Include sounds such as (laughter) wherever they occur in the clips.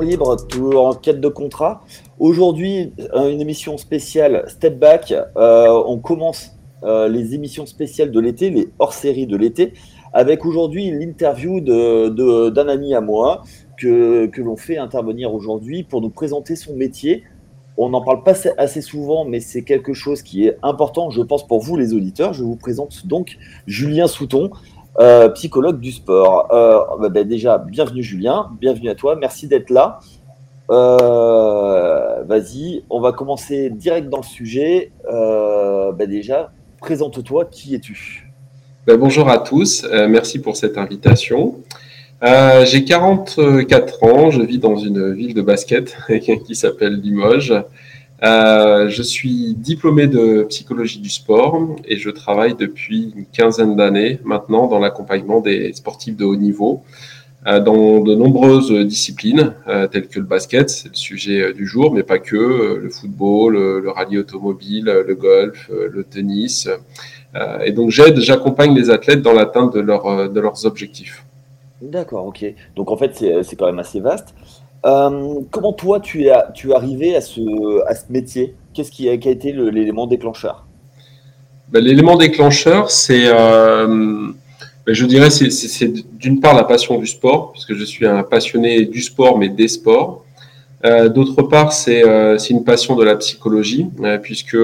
libre, toujours en quête de contrat. Aujourd'hui, une émission spéciale Step Back. Euh, on commence euh, les émissions spéciales de l'été, les hors-série de l'été, avec aujourd'hui l'interview d'un de, ami à moi que, que l'on fait intervenir aujourd'hui pour nous présenter son métier. On n'en parle pas assez souvent, mais c'est quelque chose qui est important, je pense, pour vous les auditeurs. Je vous présente donc Julien Souton. Euh, psychologue du sport. Euh, bah, bah, déjà, bienvenue Julien, bienvenue à toi, merci d'être là. Euh, vas-y, on va commencer direct dans le sujet. Bah, déjà, présente-toi, qui es-tu? Bonjour à tous, merci pour cette invitation. J'ai 44 ans, je vis dans une ville de basket (laughs) qui s'appelle Limoges. Euh, je suis diplômé de psychologie du sport et je travaille depuis une quinzaine d'années maintenant dans l'accompagnement des sportifs de haut niveau euh, dans de nombreuses disciplines euh, telles que le basket, c'est le sujet du jour, mais pas que, le football, le, rallye automobile, le golf, le tennis. et donc j'aide, j'accompagne les athlètes dans l'atteinte de, de leurs objectifs. D'accord, ok. Donc en fait c'est quand même assez vaste. Euh, comment toi tu es, tu es arrivé à ce, à ce métier? Qu'est-ce qui a, été l'élément déclencheur? Ben, L'élément déclencheur, c'est, euh, ben, je dirais, c'est d'une part la passion du sport, puisque je suis un passionné du sport, mais des sports. Euh, D'autre part, c'est une passion de la psychologie, puisque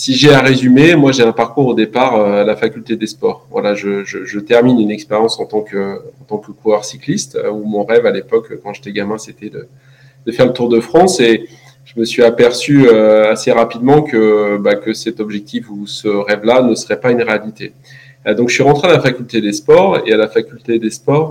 si j'ai à résumer, moi j'ai un parcours au départ euh, à la faculté des sports. Voilà, je, je, je termine une expérience en tant que en tant que coureur cycliste, euh, où mon rêve à l'époque, quand j'étais gamin, c'était de, de, faire le Tour de France. Et je me suis aperçu euh, assez rapidement que bah, que cet objectif ou ce rêve-là ne serait pas une réalité. donc je suis rentré à la faculté des sports et à la faculté des sports,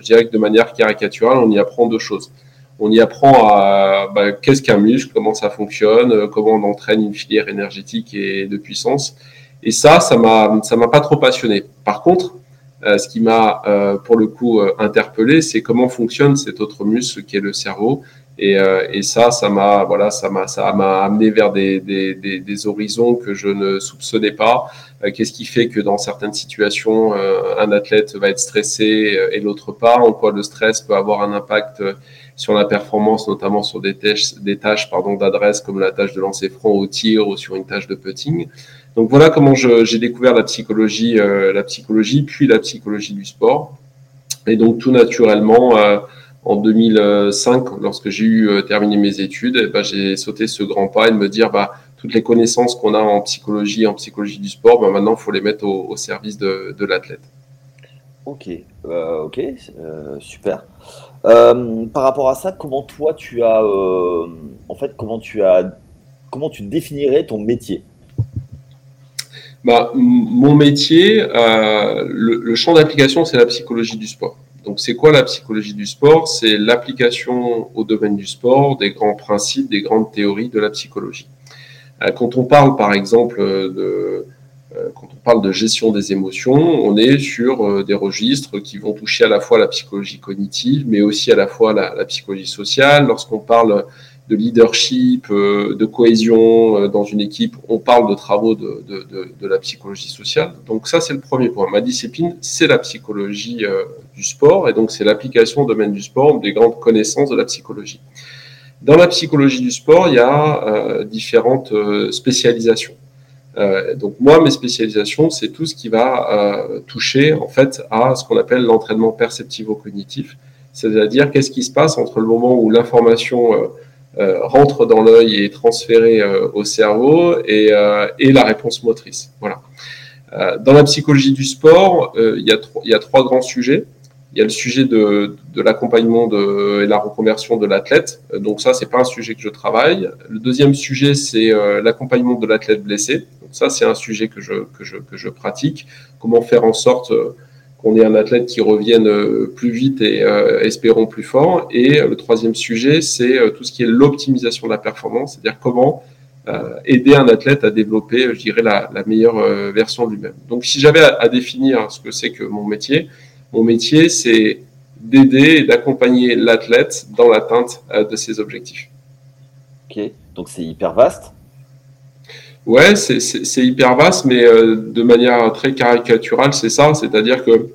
je dirais que de manière caricaturale, on y apprend deux choses on y apprend à bah, qu'est-ce qu'un muscle, comment ça fonctionne, euh, comment on entraîne une filière énergétique et de puissance. Et ça, ça m'a, ça m'a pas trop passionné. Par contre, euh, ce qui m'a euh, pour le coup interpellé, c'est comment fonctionne cet autre muscle qui est le cerveau. Et, ça, ça m'a voilà, ça m'a ça m'a amené vers des, des, des, des, horizons que je ne soupçonnais pas. Qu'est-ce qui fait que dans certaines situations, un athlète va être stressé et l'autre pas? En quoi le stress peut avoir un impact sur la performance, notamment sur des tâches, des tâches pardon, d'adresse comme la tâche de lancer franc au tir ou sur une tâche de putting. Donc voilà comment j'ai découvert la psychologie, euh, la psychologie, puis la psychologie du sport. Et donc tout naturellement, euh, en 2005, lorsque j'ai eu euh, terminé mes études, eh ben, j'ai sauté ce grand pas et de me dire bah, toutes les connaissances qu'on a en psychologie, en psychologie du sport, bah, maintenant il faut les mettre au, au service de, de l'athlète. Ok, ok, super. Euh, par rapport à ça, comment toi tu as, euh, en fait, comment tu as, comment tu définirais ton métier? Bah, mon métier, euh, le, champ d'application, c'est la psychologie du sport. Donc, c'est quoi la psychologie du sport? C'est l'application au domaine du sport des grands principes, des grandes théories de la psychologie. quand on parle, par exemple, de quand on parle de gestion des émotions, on est sur euh, des registres qui vont toucher à la fois la psychologie cognitive, mais aussi à la fois la, psychologie sociale. Lorsqu'on parle de leadership, euh, de cohésion dans une équipe, on parle de travaux de, de, la psychologie sociale. Donc ça, c'est le premier point. Ma discipline, c'est la psychologie du sport, et donc c'est l'application au domaine du sport des grandes connaissances de la psychologie. Dans la psychologie du sport, il y a différentes spécialisations. Euh, donc moi, mes spécialisations, c'est tout ce qui va euh, toucher en fait à ce qu'on appelle l'entraînement perceptivo-cognitif, c'est-à-dire qu'est-ce qui se passe entre le moment où l'information euh, rentre dans l'œil et est transférée au cerveau et, et, la réponse motrice? Voilà. dans la psychologie du sport, il y, a il y a trois grands sujets. Il y a le sujet de, de l'accompagnement et la reconversion de l'athlète. Donc ça, c'est pas un sujet que je travaille. Le deuxième sujet, c'est l'accompagnement de l'athlète blessé ça, c'est un sujet que je, que, je, que je pratique. Comment faire en sorte euh, qu'on ait un athlète qui revienne euh, plus vite et euh, espérons plus fort. Et le troisième sujet, c'est tout ce qui est l'optimisation de la performance, c'est-à-dire comment aider un athlète à développer, je dirais, la meilleure version de lui-même. Donc, si j'avais à, définir ce que c'est que mon métier, mon métier, c'est d'aider et d'accompagner l'athlète dans l'atteinte de ses objectifs. Ok, donc c'est hyper vaste. Ouais, c'est hyper vaste, mais euh, de manière très caricaturale, c'est ça. C'est-à-dire que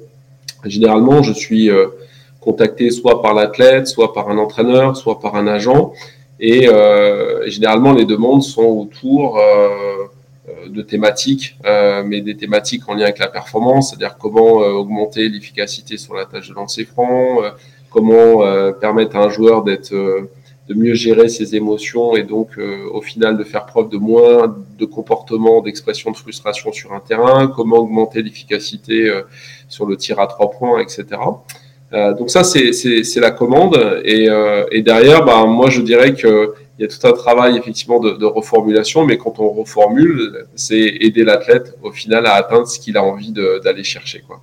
généralement, je suis euh, contacté soit par l'athlète, soit par un entraîneur, soit par un agent. Et généralement, les demandes sont autour de thématiques, mais des thématiques en lien avec la performance, c'est-à-dire comment augmenter l'efficacité sur la tâche de lancer franc, comment permettre à un joueur d'être de mieux gérer ses émotions et donc euh, au final de faire preuve de moins de comportements d'expression de frustration sur un terrain, comment augmenter l'efficacité euh, sur le tir à trois points, etc. Euh, donc ça, c'est la commande. Et, et derrière, bah, moi, je dirais qu'il y a tout un travail effectivement de, de reformulation, mais quand on reformule, c'est aider l'athlète au final à atteindre ce qu'il a envie d'aller chercher. Quoi.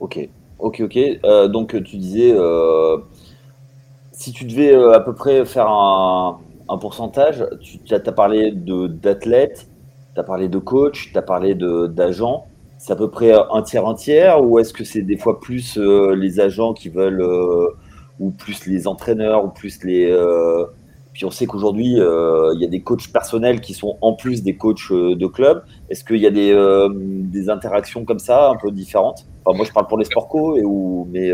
Ok, ok, ok. donc tu disais si tu devais euh, à peu près faire un, pourcentage, tu as, parlé d'athlètes, tu as parlé de coach, tu as parlé d'agents. C'est à peu près un tiers, un tiers Ou est-ce que c'est des fois plus euh, les agents qui veulent, euh, ou plus les entraîneurs, ou plus les. Puis on sait qu'aujourd'hui, il y a des coachs personnels qui sont en plus des coachs de club. Est-ce qu'il y a des, des, interactions comme ça, un peu différentes? Moi, je parle pour les sport co, mais.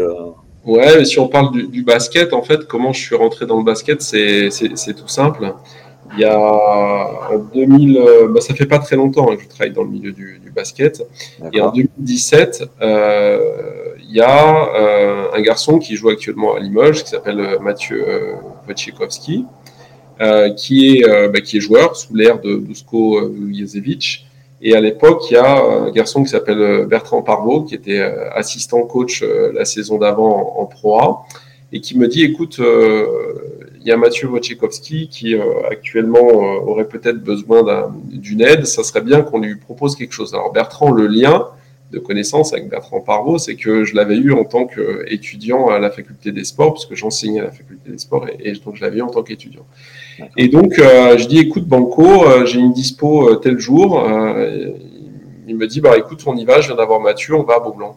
Ouais, si on parle du, basket, en fait, comment je suis rentré dans le basket, c'est tout simple. Il y a en 2000, euh, bah, ça fait pas très longtemps hein, que je travaille dans le milieu du, basket. Et en 2017, euh, il y a euh, un garçon qui joue actuellement à Limoges, qui s'appelle Mathieu Wojciechowski, qui, est, bah, qui est joueur sous l'ère de Dusko Jezevic et à l'époque, il y a un garçon qui s'appelle euh, Bertrand Parvot, qui était euh, assistant coach euh, la saison d'avant en Pro A, et qui me dit, écoute, il y a Mathieu Wojciechowski qui actuellement aurait peut-être besoin d'une aide, ça serait bien qu'on lui propose quelque chose. Alors Bertrand, le lien de connaissance avec Bertrand Parvot, c'est que je l'avais eu en tant qu'étudiant à la faculté des sports, puisque j'enseignais à la faculté des sports, et, et donc je l'avais eu en tant qu'étudiant. Et donc, euh, je dis, écoute, Banco, euh, j'ai une dispo euh, tel jour. il me dit, bah écoute, on y va, je viens d'avoir Mathieu, on va à Beaublanc.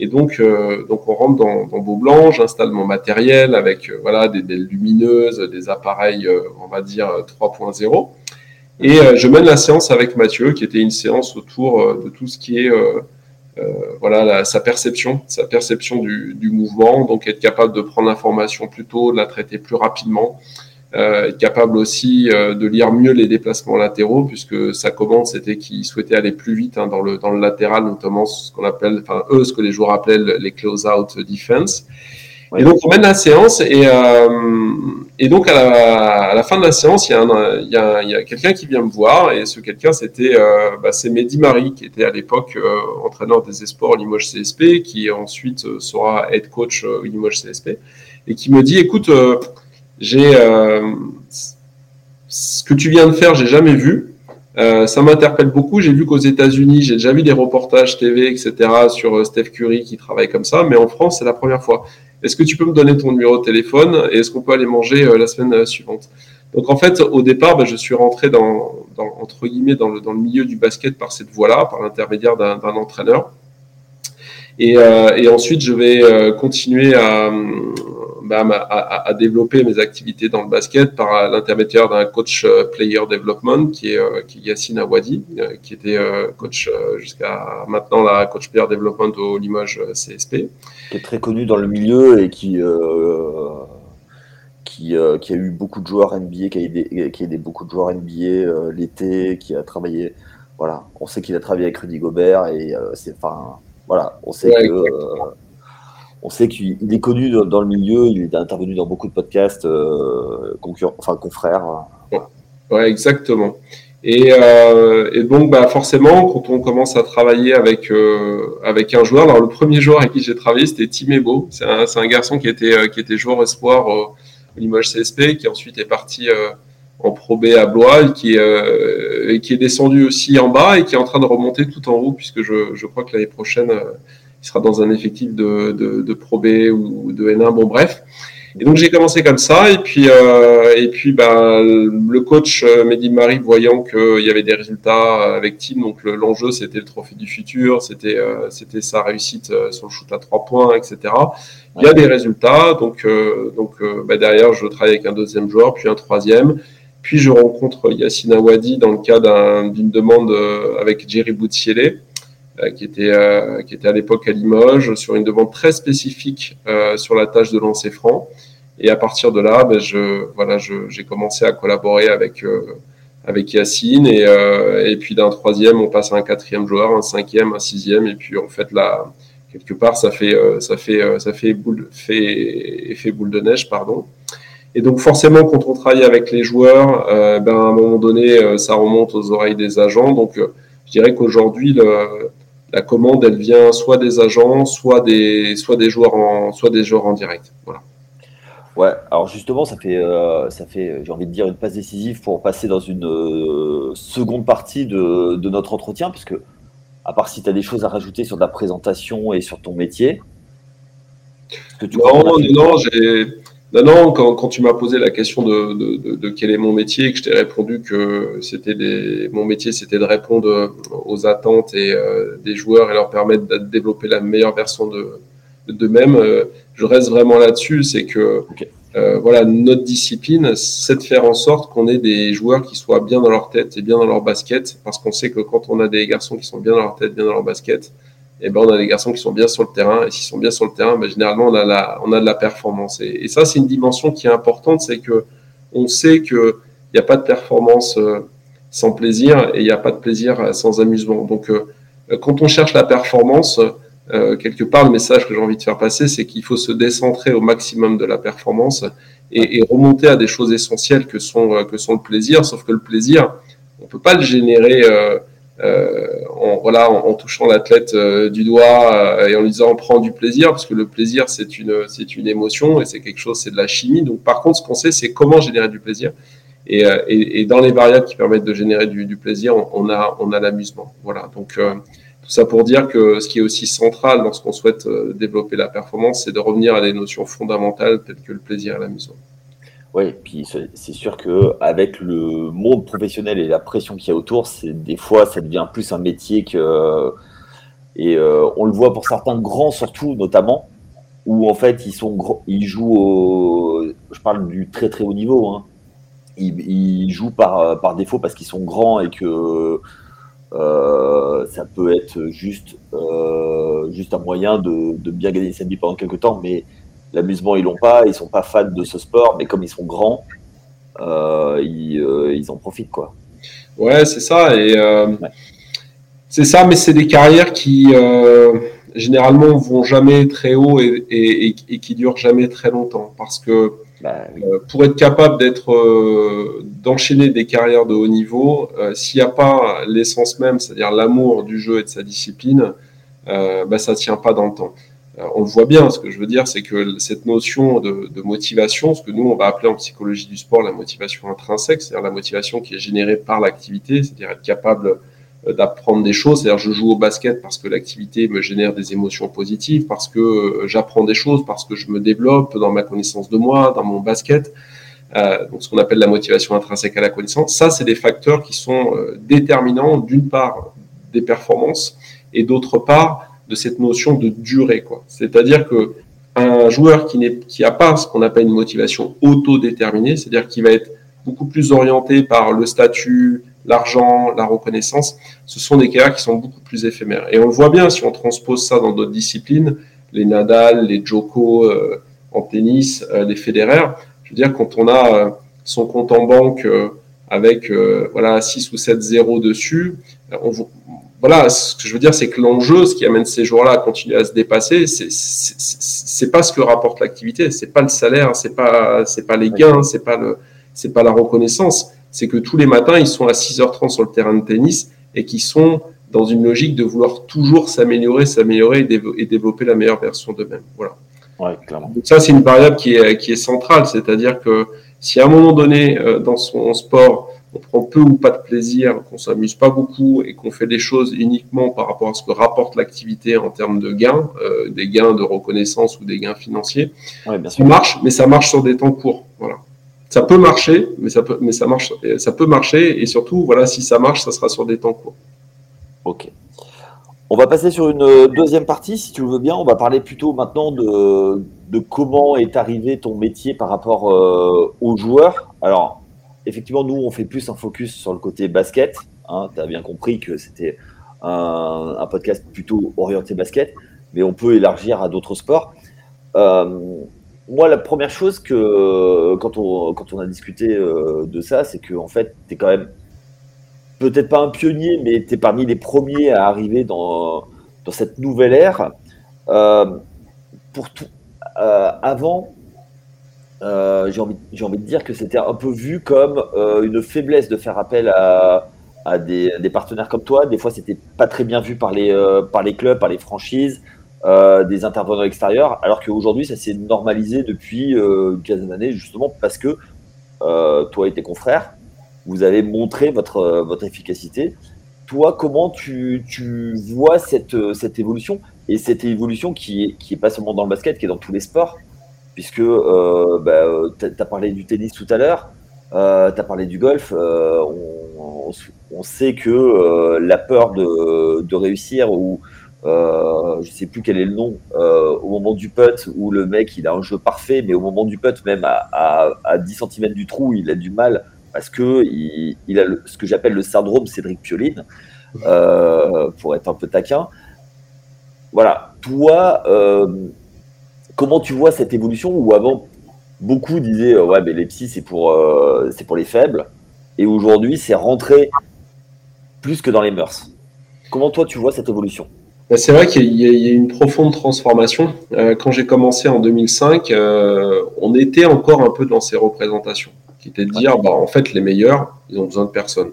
Et donc, donc on rentre dans, dans Beaublanc, j'installe mon matériel avec voilà des, lumineuses, des appareils, on va dire 3.0. Et je mène la séance avec Mathieu, qui était une séance autour de tout ce qui est voilà sa perception, sa perception du, du, mouvement, donc être capable de prendre l'information plus tôt, de la traiter plus rapidement, euh, être capable aussi euh, de lire mieux les déplacements latéraux, puisque sa commande c'était qu'il souhaitait aller plus vite hein, dans, le, dans le latéral, notamment ce qu'on appelle, enfin eux, ce que les joueurs appellent les close-out defense. Et donc on mène la séance et, euh, et donc à la, fin de la séance, il y a, y a, quelqu'un qui vient me voir et ce quelqu'un c'était euh, bah, c'est Mehdi Marie qui était à l'époque euh, entraîneur des espoirs au Limoges CSP, qui ensuite sera head coach Limoges CSP et qui me dit écoute j'ai ce que tu viens de faire, j'ai jamais vu. Ça m'interpelle beaucoup. J'ai vu qu'aux États-Unis, j'ai déjà vu des reportages TV, etc. sur Steph Curry qui travaille comme ça, mais en France, c'est la première fois. Est-ce que tu peux me donner ton numéro de téléphone et est-ce qu'on peut aller manger la semaine suivante? Donc en fait, au départ, bah, je suis rentré dans, dans, entre guillemets dans le, dans le milieu du basket par cette voie-là, par l'intermédiaire d'un entraîneur. Et, et, ensuite, je vais continuer à, bah, à, développer mes activités dans le basket par l'intermédiaire d'un coach euh, player development qui est, euh, qui est Yassine Awadi, euh, qui était coach jusqu'à maintenant la coach player development au Limoges CSP. Qui est très connu dans le milieu et qui, qui, qui, a eu beaucoup de joueurs NBA, qui a aidé, qui a aidé beaucoup de joueurs NBA l'été, qui a travaillé. Voilà, on sait qu'il a travaillé avec Rudy Gobert et c'est enfin voilà, on sait que on sait qu'il est connu dans le milieu, il est intervenu dans beaucoup de podcasts euh, confrères. Ouais, exactement. Et, euh, donc, bah, forcément, quand on commence à travailler avec euh, avec un joueur, alors le premier joueur avec qui j'ai travaillé, c'était Tim Ebo. C'est un, garçon qui était qui était joueur espoir au Limoges CSP, qui ensuite est parti en Pro B à Blois et qui, qui est descendu aussi en bas et qui est en train de remonter tout en haut, puisque je, je crois que l'année prochaine il sera dans un effectif de, de, de Pro B ou de N1, bon bref. Et donc j'ai commencé comme ça, et puis euh, et puis bah, le coach euh, Mehdi Marie voyant qu'il y avait des résultats avec Team, donc l'enjeu c'était le trophée du futur, c'était euh, c'était sa réussite euh, sur le shoot à trois points, etc. Il y a des résultats, donc donc bah, derrière je travaille avec un deuxième joueur, puis un troisième, puis je rencontre Yassine Awadi dans le cas d'une demande avec Jerry Boutielé qui était qui était à l'époque à Limoges sur une demande très spécifique sur la tâche de lancer franc. Et à partir de là, ben, je voilà, j'ai commencé à collaborer avec avec Yacine et, et puis d'un troisième, on passe à un quatrième joueur, un cinquième, un sixième, et puis en fait là quelque part ça fait ça fait ça fait boule fait effet boule de neige pardon et donc forcément, quand on travaille avec les joueurs, euh, ben, à un moment donné, euh, ça remonte aux oreilles des agents. Donc euh, je dirais qu'aujourd'hui, la commande, elle vient soit des agents, soit des, soit des, joueurs, en, soit des joueurs en direct. Voilà. Ouais, alors justement, ça fait, ça fait j'ai envie de dire, une passe décisive pour passer dans une seconde partie de, de, notre entretien, puisque à part si tu as des choses à rajouter sur ta présentation et sur ton métier. Que tu non, non, j'ai non, non, quand, tu m'as posé la question de, quel est mon métier et que je t'ai répondu que c'était des, mon métier, c'était de répondre aux attentes et, euh, des joueurs et leur permettre de développer la meilleure version de d'eux-mêmes, euh, je reste vraiment là-dessus. C'est que euh, voilà, notre discipline, c'est de faire en sorte qu'on ait des joueurs qui soient bien dans leur tête et bien dans leur basket, parce qu'on sait que quand on a des garçons qui sont bien dans leur tête, bien dans leur basket, et eh ben on a des garçons qui sont bien sur le terrain. Et s'ils sont bien sur le terrain, ben, généralement on a, la, on a de la performance. Et, ça, c'est une dimension qui est importante, c'est que on sait qu'il n'y a pas de performance euh, sans plaisir et il n'y a pas de plaisir euh, sans amusement. Donc, euh, quand on cherche la performance, quelque part, le message que j'ai envie de faire passer, c'est qu'il faut se décentrer au maximum de la performance et, et, remonter à des choses essentielles que sont, que sont le plaisir. Sauf que le plaisir, on peut pas le générer en, voilà, en, touchant l'athlète euh, du doigt euh, et en lui disant prend du plaisir, parce que le plaisir c'est une c'est une émotion et c'est quelque chose, c'est de la chimie. Donc par contre, ce qu'on sait, c'est comment générer du plaisir. Et, et, et, dans les variables qui permettent de générer du, du plaisir, on, a on a l'amusement. Voilà. Donc tout ça pour dire que ce qui est aussi central lorsqu'on souhaite développer la performance, c'est de revenir à des notions fondamentales telles que le plaisir et l'amusement. Oui, puis c'est sûr que avec le monde professionnel et la pression qu'il y a autour, des fois ça devient plus un métier que et euh, on le voit pour certains grands surtout notamment où en fait ils sont ils jouent au je parle du très très haut niveau hein. ils, jouent par par défaut parce qu'ils sont grands et que euh, ça peut être juste euh, juste un moyen de, de bien gagner sa vie pendant quelques temps mais l'amusement, ils l'ont pas, ils sont pas fans de ce sport, mais comme ils sont grands, euh, euh, ils, en profitent, quoi. Ouais, c'est ça. Et euh, c'est ça, mais c'est des carrières qui généralement vont jamais très haut et, et, qui durent jamais très longtemps, parce que bah pour être capable d'être d'enchaîner des carrières de haut niveau, s'il n'y a pas l'essence même, c'est-à-dire l'amour du jeu et de sa discipline, bah, ça tient pas dans le temps. Euh, on le voit bien. Ce que je veux dire, c'est que cette notion de, motivation, ce que nous, on va appeler en psychologie du sport la motivation intrinsèque, c'est-à-dire la motivation qui est générée par l'activité, c'est-à-dire être capable euh, d'apprendre des choses. C'est-à-dire, je joue au basket parce que l'activité me génère des émotions positives, parce que euh, j'apprends des choses, parce que je me développe dans ma connaissance de moi, dans mon basket. donc, ce qu'on appelle la motivation intrinsèque à la connaissance. Ça, c'est des facteurs qui sont déterminants, d'une part, des performances, et d'autre part, de cette notion de durée. Quoi. C'est-à-dire que un joueur qui n'est qui a pas ce qu'on appelle une motivation autodéterminée, c'est-à-dire qui va être beaucoup plus orienté par le statut, l'argent, la reconnaissance, ce sont des cas qui sont beaucoup plus éphémères. Et on le voit bien si on transpose ça dans d'autres disciplines, les Nadal, les Djoko euh, en tennis, euh, les Federer. Je veux dire, quand on a euh, son compte en banque avec voilà 6 ou 7 zéros dessus, on, voilà, ce que je veux dire, c'est que l'enjeu, ce qui amène ces joueurs-là à continuer à se dépasser, c'est pas ce que rapporte l'activité, c'est pas le salaire, c'est pas c'est pas les gains, c'est pas le c'est pas la reconnaissance, c'est que tous les matins ils sont à 6h30 sur le terrain de tennis et qui sont dans une logique de vouloir toujours s'améliorer, s'améliorer et, développer la meilleure version d'eux-mêmes. Voilà. Ouais, clairement. Donc ça, c'est une variable qui est, qui est centrale, c'est-à-dire que si à un moment donné euh, dans son sport on prend peu ou pas de plaisir, qu'on s'amuse pas beaucoup et qu'on fait des choses uniquement par rapport à ce que rapporte l'activité en termes de gains, euh, des gains de reconnaissance ou des gains financiers, ça marche, mais ça marche sur des temps courts. Voilà. Ça peut marcher, mais ça peut, mais ça marche, ça peut marcher et surtout, voilà, si ça marche, ça sera sur des temps courts. Ok. On va passer sur une deuxième partie, si tu le veux bien. On va parler plutôt maintenant de, de comment est arrivé ton métier par rapport euh, aux joueurs. Alors, effectivement, nous, on fait plus un focus sur le côté basket. Hein. tu as bien compris que c'était un, podcast plutôt orienté basket, mais on peut élargir à d'autres sports. Euh, moi, la première chose que quand on, a discuté euh, de ça, c'est que en fait, tu es quand même peut-être pas un pionnier, mais tu es parmi les premiers à arriver dans, dans cette nouvelle ère. Euh, pour tout, avant, j'ai envie, envie, de dire que c'était un peu vu comme une faiblesse de faire appel à, des, partenaires comme toi. Des fois, c'était pas très bien vu par les, par les clubs, par les franchises. Euh, des intervenants extérieurs, alors qu'aujourd'hui, ça s'est normalisé depuis euh, une quinzaine d'années, justement parce que euh, toi et tes confrères, vous avez montré votre, votre efficacité. Toi, comment tu, tu vois cette, cette évolution? Et cette évolution qui est, qui est pas seulement dans le basket, qui est dans tous les sports, puisque bah, tu as, parlé du tennis tout à l'heure, tu as parlé du golf, on, on, sait que la peur de, réussir ou euh, je sais plus quel est le nom, euh, au moment du putt où le mec il a un jeu parfait, mais au moment du putt, même à, à, 10 cm du trou, il a du mal parce que il, a ce que j'appelle le syndrome Cédric Pioline, euh, pour être un peu taquin. Voilà, toi, comment tu vois cette évolution où avant beaucoup disaient ouais mais les psys c'est pour c'est pour les faibles et aujourd'hui c'est rentré plus que dans les mœurs. Comment toi tu vois cette évolution? Bah, c'est vrai qu'il y, a une profonde transformation. Euh, quand j'ai commencé en 2005, euh, on était encore un peu dans ces représentations, qui étaient de dire, bah, en fait, les meilleurs, ils ont besoin de personne.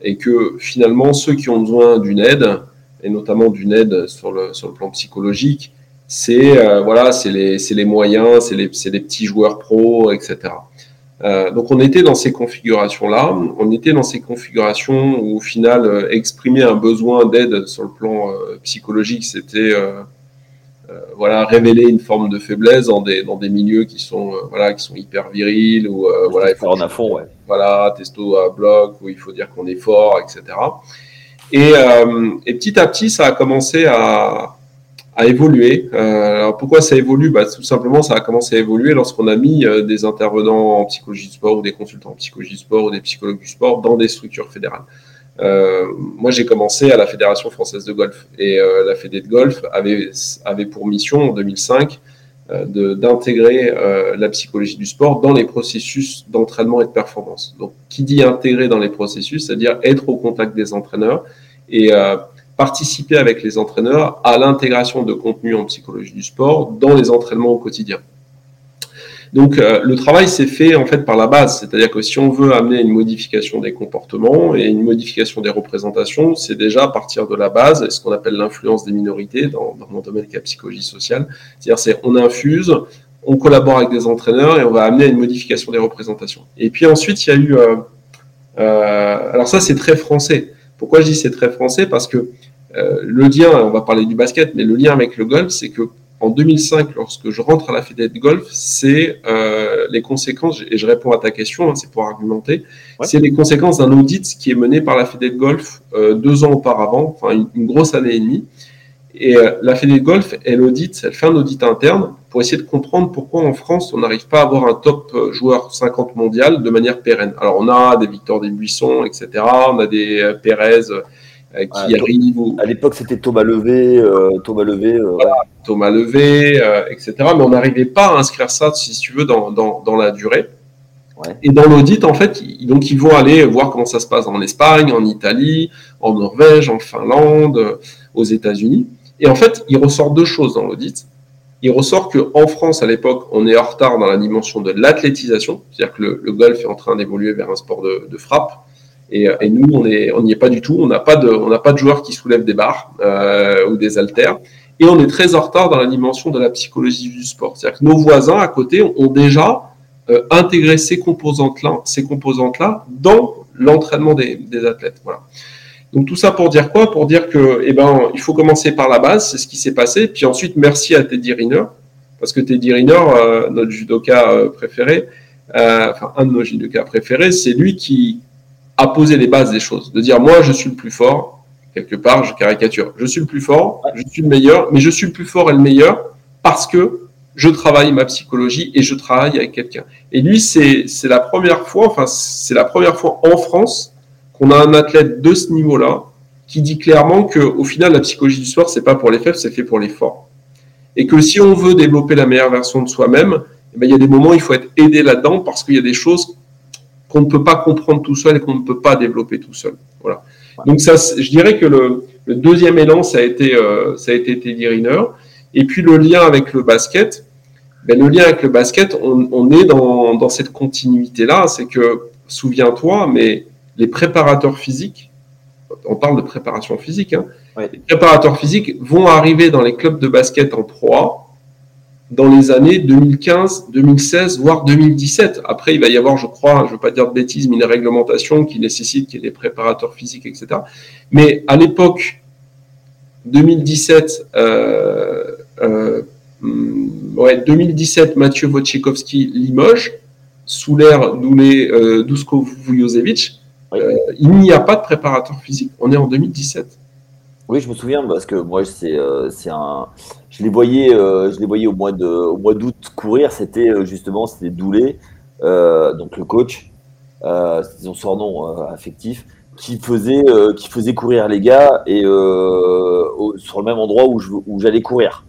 Et que finalement, ceux qui ont besoin d'une aide, et notamment d'une aide sur le plan psychologique, c'est euh, voilà, c'est les, les, moyens, c'est les, les, petits joueurs pros, etc. Euh, donc on était dans ces configurations-là, on était dans ces configurations où au final euh, exprimer un besoin d'aide sur le plan euh, psychologique, c'était voilà révéler une forme de faiblesse dans des dans des milieux qui sont voilà qui sont hyper virils ou voilà il faut en à fond ouais. voilà testo à bloc où il faut dire qu'on est fort etc. Et, et petit à petit ça a commencé à a évolué. Euh, alors pourquoi ça évolue? Bah, Tout simplement, ça a commencé à évoluer lorsqu'on a mis euh, des intervenants en psychologie du sport ou des consultants en psychologie du sport ou des psychologues du sport dans des structures fédérales. Euh, moi, j'ai commencé à la Fédération française de golf et euh, la Fédé de golf avait, avait pour mission en 2005 euh, d'intégrer la psychologie du sport dans les processus d'entraînement et de performance. Donc, qui dit intégrer dans les processus, c'est-à-dire être au contact des entraîneurs et participer avec les entraîneurs à l'intégration de contenu en psychologie du sport dans les entraînements au quotidien. Donc euh, le travail s'est fait en fait par la base, c'est-à-dire que si on veut amener une modification des comportements et une modification des représentations, c'est déjà à partir de la base, ce qu'on appelle l'influence des minorités dans, dans, mon domaine qui est la psychologie sociale. C'est-à-dire c'est on infuse, on collabore avec des entraîneurs et on va amener une modification des représentations. Et puis ensuite il y a eu, euh, euh, alors ça c'est très français. Pourquoi je dis c'est très français Parce que euh, le lien, on va parler du basket, mais le lien avec le golf, c'est que en 2005, lorsque je rentre à la Fédé de golf, c'est euh, les conséquences, et je réponds à ta question, hein, c'est pour argumenter, c'est les conséquences d'un audit qui est mené par la Fédé de golf euh, deux ans auparavant, enfin une, grosse année et demie. Et la Fédé de golf, elle audite, elle fait un audit interne pour essayer de comprendre pourquoi en France on n'arrive pas à avoir un top joueur 50 mondial de manière pérenne. Alors on a des Victor des Buissons, etc. On a des Pérez euh, qui arrive. À l'époque, c'était Thomas Levé, euh, Thomas Levé, euh, Thomas Levé, etc. Mais on n'arrivait pas à inscrire ça, si tu veux, dans, dans, dans la durée. Et dans l'audit, en fait, donc ils vont aller voir comment ça se passe en Espagne, en Italie, en Norvège, en Finlande, aux États-Unis. Et en fait, il ressort deux choses dans l'audit. Il ressort qu'en France, à l'époque, on est en retard dans la dimension de l'athlétisation, c'est-à-dire que le, golf est en train d'évoluer vers un sport de, frappe. Et, et, nous, on n'y est pas du tout. On n'a pas de, pas de joueurs qui soulèvent des barres euh, ou des haltères. Et on est très en retard dans la dimension de la psychologie du sport. C'est-à-dire que nos voisins à côté ont déjà euh, intégré ces composantes-là, ces composantes-là dans l'entraînement des, des, athlètes. Voilà. Donc tout ça pour dire quoi? Pour dire que, eh ben, il faut commencer par la base. C'est ce qui s'est passé. Puis ensuite, merci à Teddy Riner, parce que Teddy Riner, euh, notre judoka euh, préféré, euh, enfin un de nos judokas préférés, c'est lui qui à poser les bases des choses, de dire moi je suis le plus fort, quelque part je caricature, je suis le plus fort, je suis le meilleur, mais je suis le plus fort et le meilleur parce que je travaille ma psychologie et je travaille avec quelqu'un. Et lui, c'est la première fois, enfin c'est la première fois en France qu'on a un athlète de ce niveau-là qui dit clairement que au final, la psychologie du sport, c'est pas pour les faibles, c'est fait pour les forts. Et que si on veut développer la meilleure version de soi-même, eh ben, il y a des moments où il faut être aidé là-dedans parce qu'il y a des choses qu'on ne peut pas comprendre tout seul et qu'on ne peut pas développer tout seul. Voilà. Donc ça, je dirais que le, deuxième élan, ça a été, euh, ça a été Teddy Riner. Et puis le lien avec le basket, ben, le lien avec le basket, on, est dans, dans cette continuité-là. C'est que, souviens-toi, mais les préparateurs physiques, on parle de préparation physique, hein, les préparateurs physiques vont arriver dans les clubs de basket en proie dans les années 2015, 2016, voire 2017. Après, il va y avoir, je crois, je ne veux pas dire de bêtises, mais une réglementation qui nécessite qu'il y ait des préparateurs physiques, etc. Mais à l'époque 2017, euh, euh, ouais, 2017, Mathieu Wojciechowski Limoges, sous l'ère euh, Dusko Vujosevic, euh, il n'y a pas de préparateur physique. On est en 2017. Oui, je me souviens parce que moi, c'est euh, un. Je les voyais, euh, je les voyais au mois de, au mois d'août courir. C'était euh, justement, c'était Doulet, donc le coach, c'est son surnom affectif, qui faisait, qui faisait courir les gars et sur le même endroit où où j'allais courir.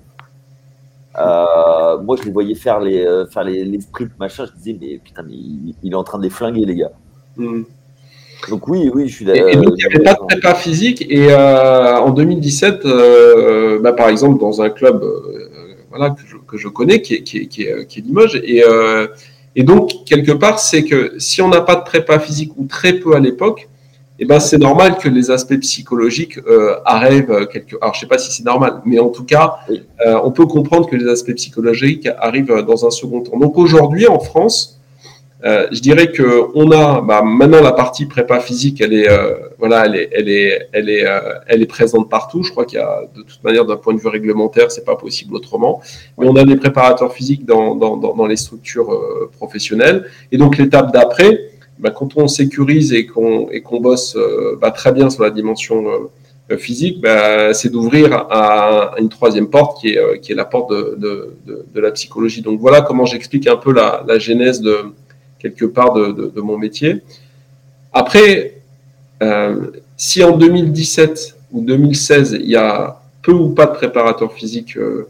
moi, je les voyais faire les, faire les, les sprints, machin. Je disais, mais putain, mais il, est en train de les flinguer, les gars. Mmh. Donc oui, oui, je suis d'accord. Et, donc il n'y avait pas de prépa physique. Et euh, en 2017, euh, bah, par exemple, dans un club euh, voilà, que, je, que je connais, qui est, qui est, qui est, qui est Limoges, et, et donc quelque part, c'est que si on n'a pas de prépa physique ou très peu à l'époque, eh ben, c'est normal que les aspects psychologiques arrivent quelque. Alors, je sais pas si c'est normal, mais en tout cas, on peut comprendre que les aspects psychologiques arrivent dans un second temps. Donc aujourd'hui, en France, euh, je dirais que on a bah, maintenant la partie prépa physique, elle est euh, voilà, elle est elle est elle est euh, elle est présente partout. Je crois qu'il y a de toute manière d'un point de vue réglementaire, c'est pas possible autrement. Mais on a des préparateurs physiques dans dans, dans, les structures professionnelles. Et donc l'étape d'après, bah, quand on sécurise et qu'on et qu'on bosse bah, très bien sur la dimension physique, bah, c'est d'ouvrir à, une troisième porte qui est, qui est la porte de, de, de, de la psychologie. Donc voilà comment j'explique un peu la, la genèse de, quelque part de, mon métier. Après, euh, si en 2017 ou 2016, il y a peu ou pas de préparateurs physiques euh,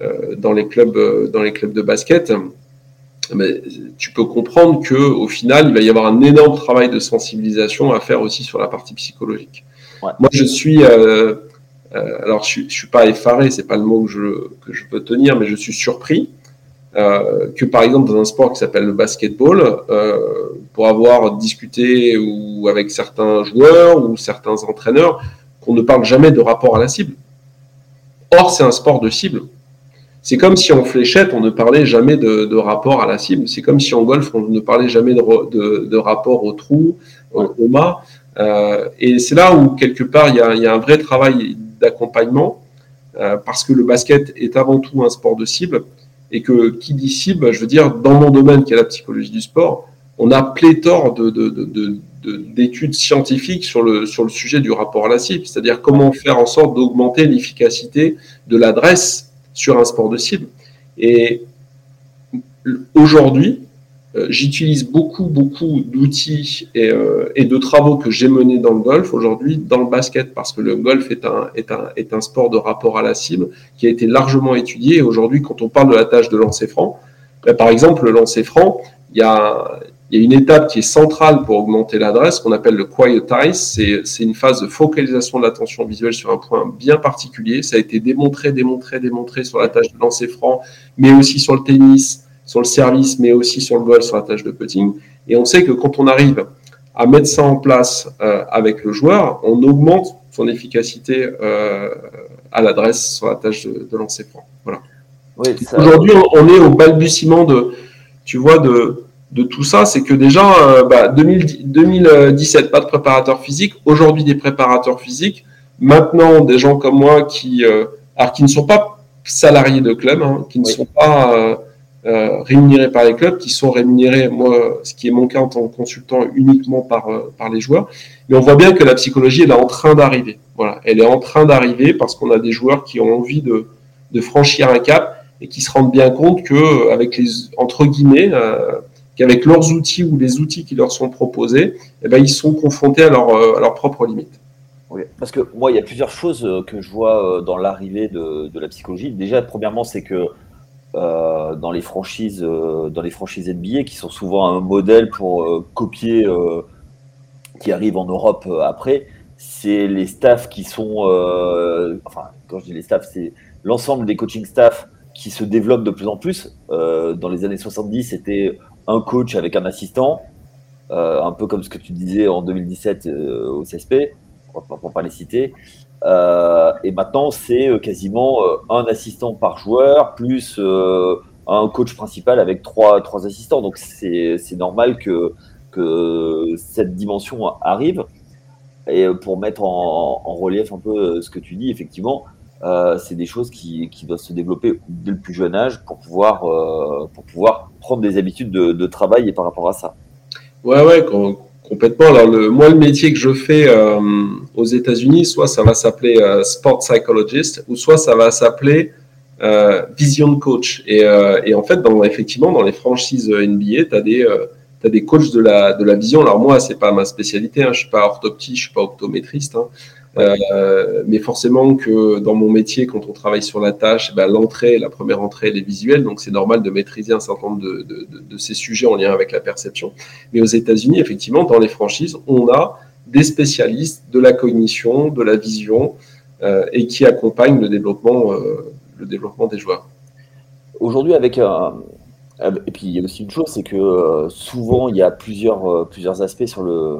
euh, dans, les clubs, dans les clubs de basket, mais tu peux comprendre que au final, il va y avoir un énorme travail de sensibilisation à faire aussi sur la partie psychologique. Moi, je suis, alors je, je suis pas effaré, c'est pas le mot que je, que je peux tenir, mais je suis surpris euh, que par exemple dans un sport qui s'appelle le basketball, euh, pour avoir discuté avec certains joueurs ou certains entraîneurs, qu'on ne parle jamais de rapport à la cible. Or, c'est un sport de cible. C'est comme si en fléchette, on ne parlait jamais de, rapport à la cible. C'est comme si en golf, on ne parlait jamais de, rapport au trou, au, mât. Euh, et c'est là où, quelque part, il y a, un vrai travail d'accompagnement, parce que le basket est avant tout un sport de cible et que qui dit cible, je veux dire, dans mon domaine qui est la psychologie du sport, on a pléthore de, de, de, d'études scientifiques sur le, sur le sujet du rapport à la cible, c'est-à-dire comment faire en sorte d'augmenter l'efficacité de l'adresse sur un sport de cible. Et aujourd'hui, j'utilise beaucoup, beaucoup d'outils et, euh, et, de travaux que j'ai menés dans le golf aujourd'hui dans le basket parce que le golf est un, sport de rapport à la cible qui a été largement étudié. Et aujourd'hui, quand on parle de la tâche de lancer franc, ben, par exemple, le lancer franc, il y a, y a une étape qui est centrale pour augmenter l'adresse qu'on appelle le quietize. C'est une phase de focalisation de l'attention visuelle sur un point bien particulier. Ça a été démontré, démontré, démontré sur la tâche de lancer franc, mais aussi sur le tennis, sur le service, mais aussi sur le golf, sur la tâche de putting. Et on sait que quand on arrive à mettre ça en place euh, avec le joueur, on augmente son efficacité euh, à l'adresse sur la tâche de, lancer franc. Voilà. Aujourd'hui, on est au balbutiement de, tu vois, de, de tout ça. C'est que déjà, euh, bah, 2017, pas de préparateur physique. Aujourd'hui, des préparateurs physiques. Maintenant, des gens comme moi qui, alors qui ne sont pas salariés de club, hein, qui ne sont pas euh, rémunérés par les clubs, qui sont rémunérés, moi, ce qui est mon cas en tant que consultant, uniquement par, euh, par les joueurs. Mais on voit bien que la psychologie, elle est en train d'arriver. Voilà, elle est en train d'arriver parce qu'on a des joueurs qui ont envie de, de franchir un cap et qui se rendent bien compte que, euh, avec les, entre guillemets, qu'avec leurs outils ou les outils qui leur sont proposés, eh ben, ils sont confrontés à, leur, à leurs propres limites. Parce que moi, il y a plusieurs choses que je vois dans l'arrivée de, de, la psychologie. Déjà, premièrement, c'est que euh, dans les franchises, euh, dans les franchises NBA, qui sont souvent un modèle pour euh, copier, qui arrive en Europe après. C'est les staffs qui sont, enfin, quand je dis les staffs, c'est l'ensemble des coaching staff qui se développent de plus en plus. dans les années 70, c'était un coach avec un assistant, un peu comme ce que tu disais en 2017 au CSP, pour ne pas les citer. Euh, et maintenant, c'est euh, quasiment euh, un assistant par joueur, plus un coach principal avec trois, trois assistants. Donc, c'est normal que, que cette dimension arrive. Et pour mettre en, relief un peu ce que tu dis, effectivement, c'est des choses qui, qui, doivent se développer dès le plus jeune âge pour pouvoir, pour pouvoir prendre des habitudes de, travail et par rapport à ça. Ouais, ouais, Complètement. Alors, le, moi, le métier que je fais euh, aux États-Unis, soit ça va s'appeler euh, sport psychologist, ou soit ça va s'appeler euh, vision coach. Et, et, en fait, dans, effectivement, dans les franchises NBA, tu as des tu as des coachs de la, de la vision. Alors moi, c'est pas ma spécialité, hein, je suis pas orthoptie, je suis pas optométriste, hein. Euh, mais forcément que dans mon métier, quand on travaille sur la tâche, ben, l'entrée, la première entrée, elle est visuelle, donc c'est normal de maîtriser un certain nombre de, de, de, ces sujets en lien avec la perception. Mais aux États-Unis, effectivement, dans les franchises, on a des spécialistes de la cognition, de la vision, euh, et qui accompagnent le développement, euh, le développement des joueurs. Aujourd'hui, avec un, et puis il y a aussi une chose, c'est que souvent il y a plusieurs, plusieurs aspects sur le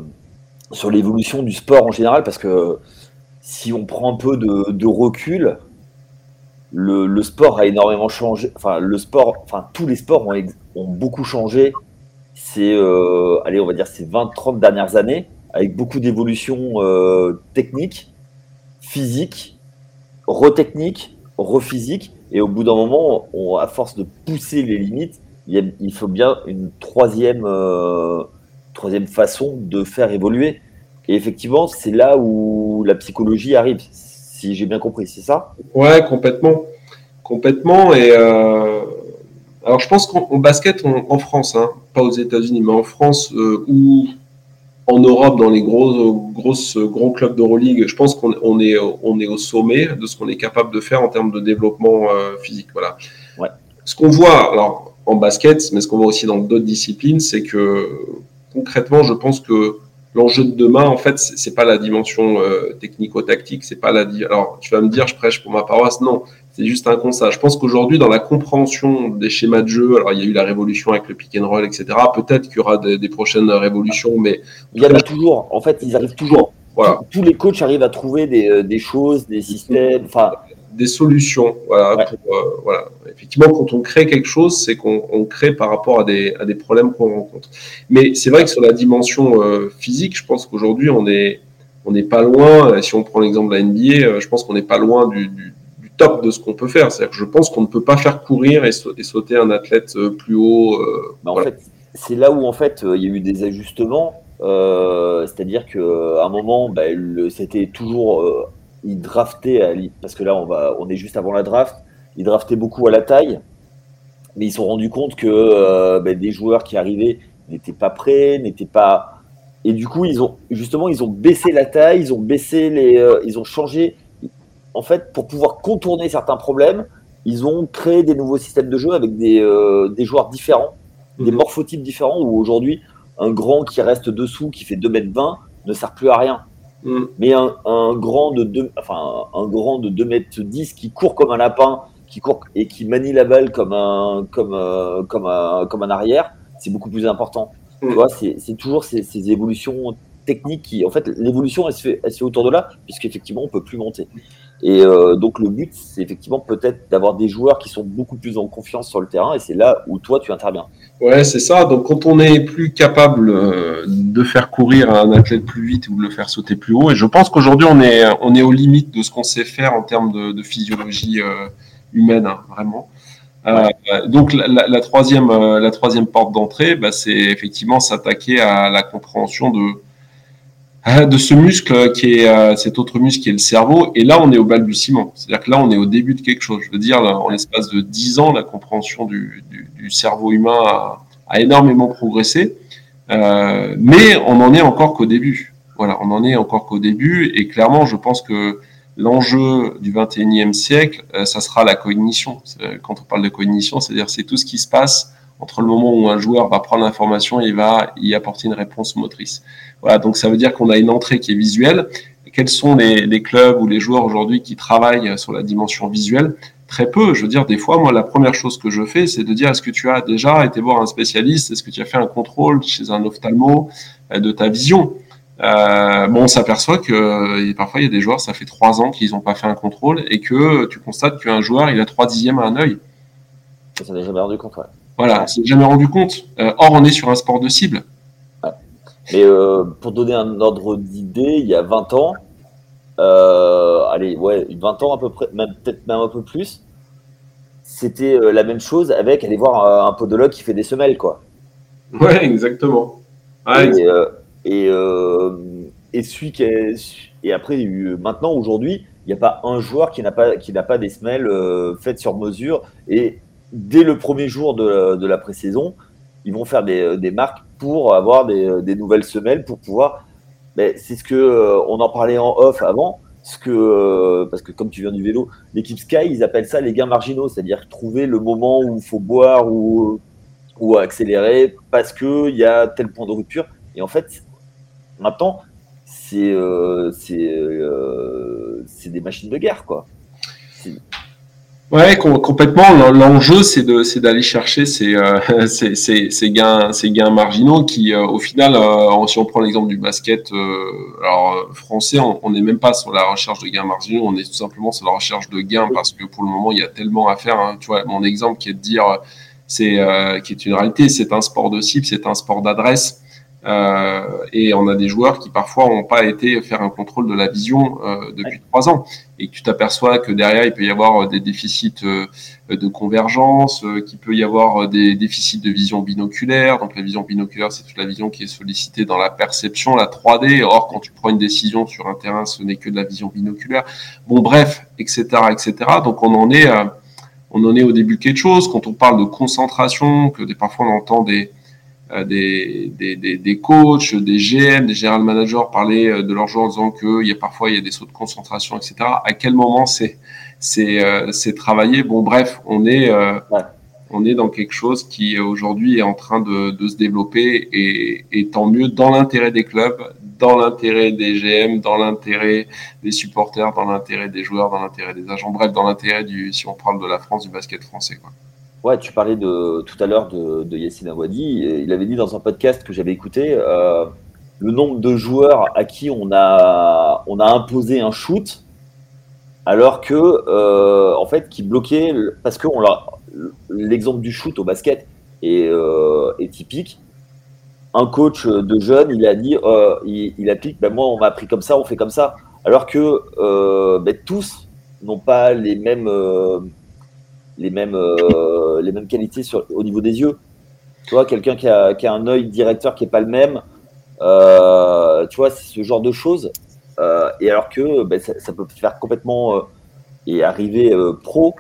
sur l'évolution du sport en général, parce que si on prend un peu de, recul, le, sport a énormément changé. Enfin, le sport, enfin, tous les sports ont, beaucoup changé. C'est, euh, allez, on va dire, ces 20-30 dernières années, avec beaucoup d'évolutions euh, techniques, physiques, re-techniques, re-physiques. Et au bout d'un moment, on, à force de pousser les limites, il, faut bien une troisième, euh, troisième façon de faire évoluer. Et effectivement, c'est là où la psychologie arrive, si j'ai bien compris, c'est ça? Ouais, complètement. Complètement. Et euh, alors, je pense qu'en basket, en France, hein, pas aux États-Unis, mais en France euh, ou en Europe, dans les gros, grosses, gros clubs d'Euroleague, je pense qu'on est, on est au sommet de ce qu'on est capable de faire en termes de développement euh, physique. Voilà. Ouais. Ce qu'on voit, alors en basket, mais ce qu'on voit aussi dans d'autres disciplines, c'est que concrètement, je pense que l'enjeu de demain, en fait, c'est pas la dimension euh, technico-tactique, c'est pas la. Alors, tu vas me dire, je prêche pour ma paroisse, non, c'est juste un constat. Je pense qu'aujourd'hui, dans la compréhension des schémas de jeu, alors il y a eu la révolution avec le pick and roll, etc. Peut-être qu'il y aura des, prochaines révolutions, mais il y en a toujours. En fait, ils arrivent toujours. Voilà. Tous, les coachs arrivent à trouver des, euh, des choses, des systèmes. Enfin, des solutions. Voilà, euh, voilà. Effectivement, quand on crée quelque chose, c'est qu'on crée par rapport à des, à des problèmes qu'on rencontre. Mais c'est vrai que sur la dimension euh, physique, je pense qu'aujourd'hui, on est on n'est pas loin. Euh, si on prend l'exemple de la NBA, je pense qu'on n'est pas loin du, du, top de ce qu'on peut faire. C'est-à-dire que je pense qu'on ne peut pas faire courir et, sauter un athlète plus haut. Bah, en fait, c'est là où en fait il y a eu des ajustements. C'est-à-dire qu'à un moment, bah, c'était toujours ils draftaient, parce que là on, va, on est juste avant la draft, ils draftaient beaucoup à la taille, mais ils se sont rendus compte que euh, ben, des joueurs qui arrivaient n'étaient pas prêts, n'étaient pas. Et du coup, ils ont justement, ils ont baissé la taille, ils ont baissé les, euh, ils ont changé. En fait, pour pouvoir contourner certains problèmes, ils ont créé des nouveaux systèmes de jeu avec des, euh, des joueurs différents, des mhm. morphotypes différents. Où aujourd'hui, un grand qui reste dessous, qui fait 2 mètres 20, ne sert plus à rien. Mm. Mais un, grand de 2 enfin, un grand de 2 mètres 10 qui court comme un lapin, qui court et qui manie la balle comme un, comme, euh, comme un, comme un arrière, c'est beaucoup plus important. Mm. Tu vois, c'est toujours ces, ces, évolutions techniques qui, en fait, l'évolution, elle, se fait, elle se fait autour de là, puisqu'effectivement, on peut plus monter. Et euh, donc, le but, c'est effectivement peut-être d'avoir des joueurs qui sont beaucoup plus en confiance sur le terrain, et c'est là où toi, tu interviens. Ouais, c'est ça. Donc, quand on est plus capable euh, de faire courir un athlète plus vite ou de le faire sauter plus haut, et je pense qu'aujourd'hui, on est, on est aux limites de ce qu'on sait faire en termes de, physiologie euh, humaine, hein, vraiment. Euh, donc, la, la, troisième, la troisième porte d'entrée, bah, c'est effectivement s'attaquer à la compréhension de de ce muscle qui est euh, cet autre muscle qui est le cerveau. Et là, on est au balbutiement. C'est-à-dire que là, on est au début de quelque chose. Je veux dire, en l'espace de dix ans, la compréhension du, cerveau humain a, énormément progressé. Euh, mais on n'en est encore qu'au début. Voilà, on en est encore qu'au début. Et clairement, je pense que l'enjeu du 21e siècle, euh, ça sera la cognition. Quand on parle de cognition, c'est-à-dire c'est tout ce qui se passe entre le moment où un joueur va prendre l'information et va y apporter une réponse motrice. Voilà, donc ça veut dire qu'on a une entrée qui est visuelle. quels sont les, clubs ou les joueurs aujourd'hui qui travaillent sur la dimension visuelle? Très peu. Je veux dire, des fois, moi, la première chose que je fais, c'est de dire est-ce que tu as déjà été voir un spécialiste? Est-ce que tu as fait un contrôle chez un ophtalmo euh, de ta vision? Euh, bon, on s'aperçoit que euh, parfois il y a des joueurs, ça fait trois ans qu'ils n'ont pas fait un contrôle et que tu constates qu'un joueur il a trois dixièmes à un œil. Ça n'est jamais rendu compte. Ouais. Voilà, c'est jamais rendu compte. Euh, or, on est sur un sport de cible. Ouais. Mais euh, pour donner un ordre d'idée, il y a 20 ans, euh, allez, ouais, 20 ans à peu près, même peut-être même un peu plus, c'était la même chose avec aller voir un podologue qui fait des semelles, quoi. Ouais, exactement. Et, et, et, celui qui est, et après, maintenant, aujourd'hui, il n'y a pas un joueur qui n'a pas, qui n'a pas des semelles faites sur mesure et dès le premier jour de, la pré-saison, ils vont faire des, marques pour avoir des, nouvelles semelles, pour pouvoir. C'est ce que euh, on en parlait en off avant, ce que euh, parce que comme tu viens du vélo, l'équipe Sky, ils appellent ça les gains marginaux, c'est-à-dire trouver le moment où il faut boire ou accélérer parce que il y a tel point de rupture. Et en fait, maintenant, c'est euh, c'est des machines de guerre quoi. Ouais, complètement. L'enjeu, c'est de, c'est d'aller chercher ces, euh, (laughs) ces, ces, ces, gains, ces gains marginaux qui, euh, au final, euh, si on prend l'exemple du basket, euh, alors français, on n'est même pas sur la recherche de gains marginaux, on est tout simplement sur la recherche de gains parce que pour le moment, il y a tellement à faire. Hein. Tu vois, mon exemple qui est de dire, c'est, qui est une réalité, c'est un sport de cible, c'est un sport d'adresse. Euh, et on a des joueurs qui parfois n'ont pas été faire un contrôle de la vision euh, depuis trois ans. Et tu t'aperçois que derrière, il peut y avoir des déficits euh, de convergence, qu'il peut y avoir des déficits de vision binoculaire. Donc la vision binoculaire, c'est toute la vision qui est sollicitée dans la perception, la 3D. Or, quand tu prends une décision sur un terrain, ce n'est que de la vision binoculaire. Bon, bref, etc., etc. Donc on en est, on en est au début de quelque chose. Quand on parle de concentration, que des, parfois on entend des euh, des, des, des, des, coachs, des GM, des general managers parler euh, de leurs joueurs en disant qu'il y a parfois il y a des sauts de concentration, etc. À quel moment c'est c'est euh, c'est travaillé? Bon, bref, on est on est dans quelque chose qui aujourd'hui est en train de, de se développer et, et tant mieux dans l'intérêt des clubs, dans l'intérêt des GM, dans l'intérêt des supporters, dans l'intérêt des joueurs, dans l'intérêt des agents, bref, dans l'intérêt du, si on parle de la France, du basket français. Quoi. Ouais, tu parlais de, tout à l'heure de, de Yassine Awadi. Il avait dit dans un podcast que j'avais écouté euh, le nombre de joueurs à qui on a, on a imposé un shoot, alors que, euh, en fait, qui bloquait, parce que l'exemple du shoot au basket est, euh, est, typique. Un coach de jeunes, il a dit, il, applique, ben moi, on m'a appris comme ça, on fait comme ça. Alors que ben, tous n'ont pas les mêmes les mêmes, euh, les mêmes qualités sur, au niveau des yeux. Tu vois, quelqu'un qui a, qui a, un œil directeur qui n'est pas le même, euh, tu vois, c'est ce genre de choses. Euh, et alors que ben, ça, ça, peut faire complètement et arriver pro,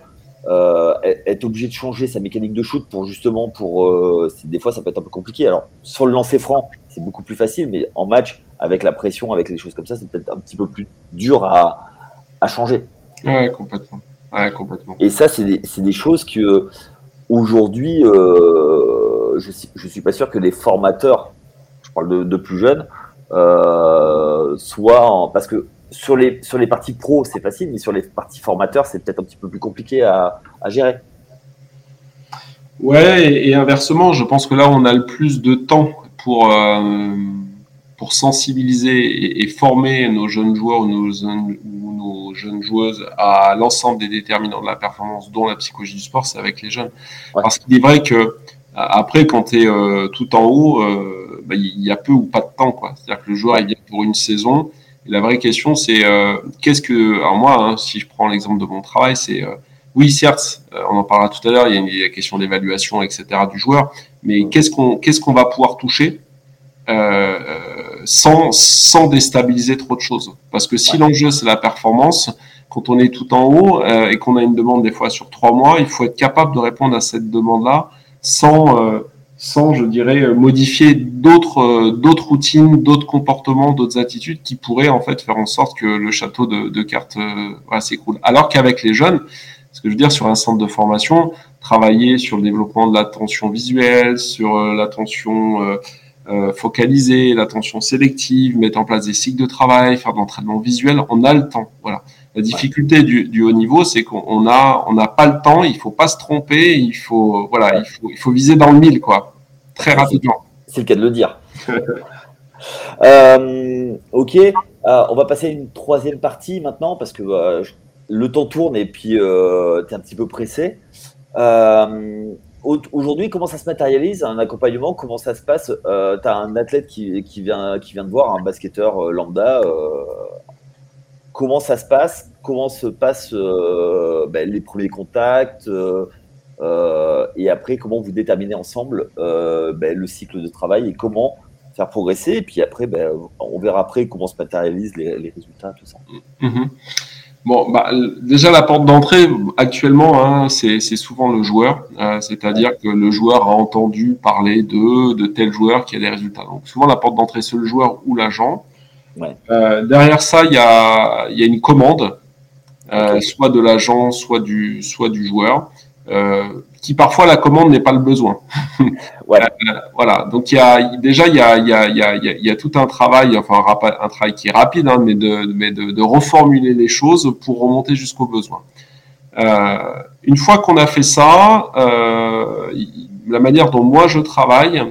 être obligé de changer sa mécanique de shoot pour justement, pour des fois ça peut être un peu compliqué. Alors sur le lancer franc, c'est beaucoup plus facile, mais en match, avec la pression, avec les choses comme ça, c'est peut-être un petit peu plus dur à, à changer. Ouais, complètement. Ouais, complètement. Et ça, c'est des, des, choses que aujourd'hui, euh, je ne suis pas sûr que les formateurs, je parle de, de plus jeunes, euh, soient en, parce que sur les, sur les parties pro, c'est facile, mais sur les parties formateurs, c'est peut-être un petit peu plus compliqué à, à gérer. Ouais, et, inversement, je pense que là, on a le plus de temps pour, euh, pour sensibiliser et, et, former nos jeunes joueurs ou nos, ou nos jeunes joueuses à l'ensemble des déterminants de la performance, dont la psychologie du sport, c'est avec les jeunes. Ouais. Parce qu'il est vrai que après, quand tu es euh, tout en haut, euh, bah, il y a peu ou pas de temps. quoi. C'est-à-dire que le joueur, il vient pour une saison. Et la vraie question, c'est euh, qu'est-ce que. Alors, moi, hein, si je prends l'exemple de mon travail, c'est. Euh, oui, certes, on en parlera tout à l'heure, il y a une, la question d'évaluation, etc., du joueur, mais qu'est-ce qu'on qu'est-ce qu'on va pouvoir toucher euh, sans, sans déstabiliser trop de choses. Parce que si ouais. l'enjeu c'est la performance, quand on est tout en haut euh, et qu'on a une demande des fois sur trois mois, il faut être capable de répondre à cette demande-là sans, euh, sans, je dirais, modifier d'autres d'autres routines, d'autres comportements, d'autres attitudes qui pourraient en fait faire en sorte que le château de, de cartes voilà, s'écroule. Alors qu'avec les jeunes, ce que je veux dire sur un centre de formation, travailler sur le développement de l'attention visuelle, sur l'attention euh, focaliser, l'attention sélective, mettre en place des cycles de travail, faire de l'entraînement visuel, on a le temps. Voilà. La difficulté du, du, haut niveau, c'est qu'on a, on n'a pas le temps, il faut pas se tromper, il faut, voilà, il faut, il faut viser dans le mille, quoi, très rapidement. C'est le cas de le dire. (laughs) euh, ok, euh, on va passer à une troisième partie maintenant parce que euh, le temps tourne et puis tu es un petit peu pressé. Aujourd'hui, comment ça se matérialise un accompagnement? Comment ça se passe? Euh, Tu as un athlète qui, vient, qui vient de voir, un basketteur euh, lambda. Euh, comment ça se passe? Comment se passent ben, les premiers contacts Et après, comment vous déterminez ensemble ben, le cycle de travail et comment faire progresser? Et puis après, ben, on verra après comment se matérialisent les, les résultats, tout ça. Mm-hmm. Bon, bah, déjà la porte d'entrée actuellement, hein, c'est souvent le joueur, euh, c'est-à-dire que le joueur a entendu parler de de tel joueur qui a des résultats. Donc souvent la porte d'entrée c'est le joueur ou l'agent. Euh, derrière ça, il y a il y a une commande, euh, soit de l'agent, soit du soit du joueur. Euh, qui parfois la commande n'est pas le besoin. ouais. (laughs) Euh, voilà. Donc il y a déjà il y a, il y, a, il y, a, il y a tout un travail, enfin un, travail qui est rapide, hein, mais, de, mais de, de, reformuler les choses pour remonter jusqu'au besoin. Euh, une fois qu'on a fait ça, euh, la manière dont moi je travaille,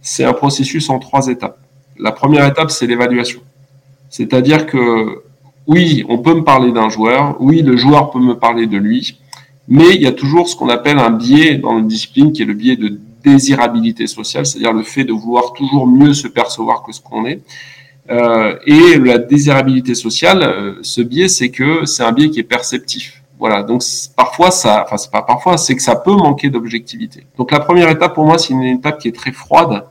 c'est un processus en trois étapes. La première étape, c'est l'évaluation. C'est-à-dire que oui, on peut me parler d'un joueur, oui, le joueur peut me parler de lui, mais il y a toujours ce qu'on appelle un biais dans la discipline qui est le biais de désirabilité sociale, c'est-à-dire le fait de vouloir toujours mieux se percevoir que ce qu'on est. Euh, et la désirabilité sociale, euh, ce biais, c'est que c'est un biais qui est perceptif. Voilà, donc parfois ça, enfin c'est pas parfois, c'est que ça peut manquer d'objectivité. Donc la première étape pour moi, c'est une étape qui est très froide,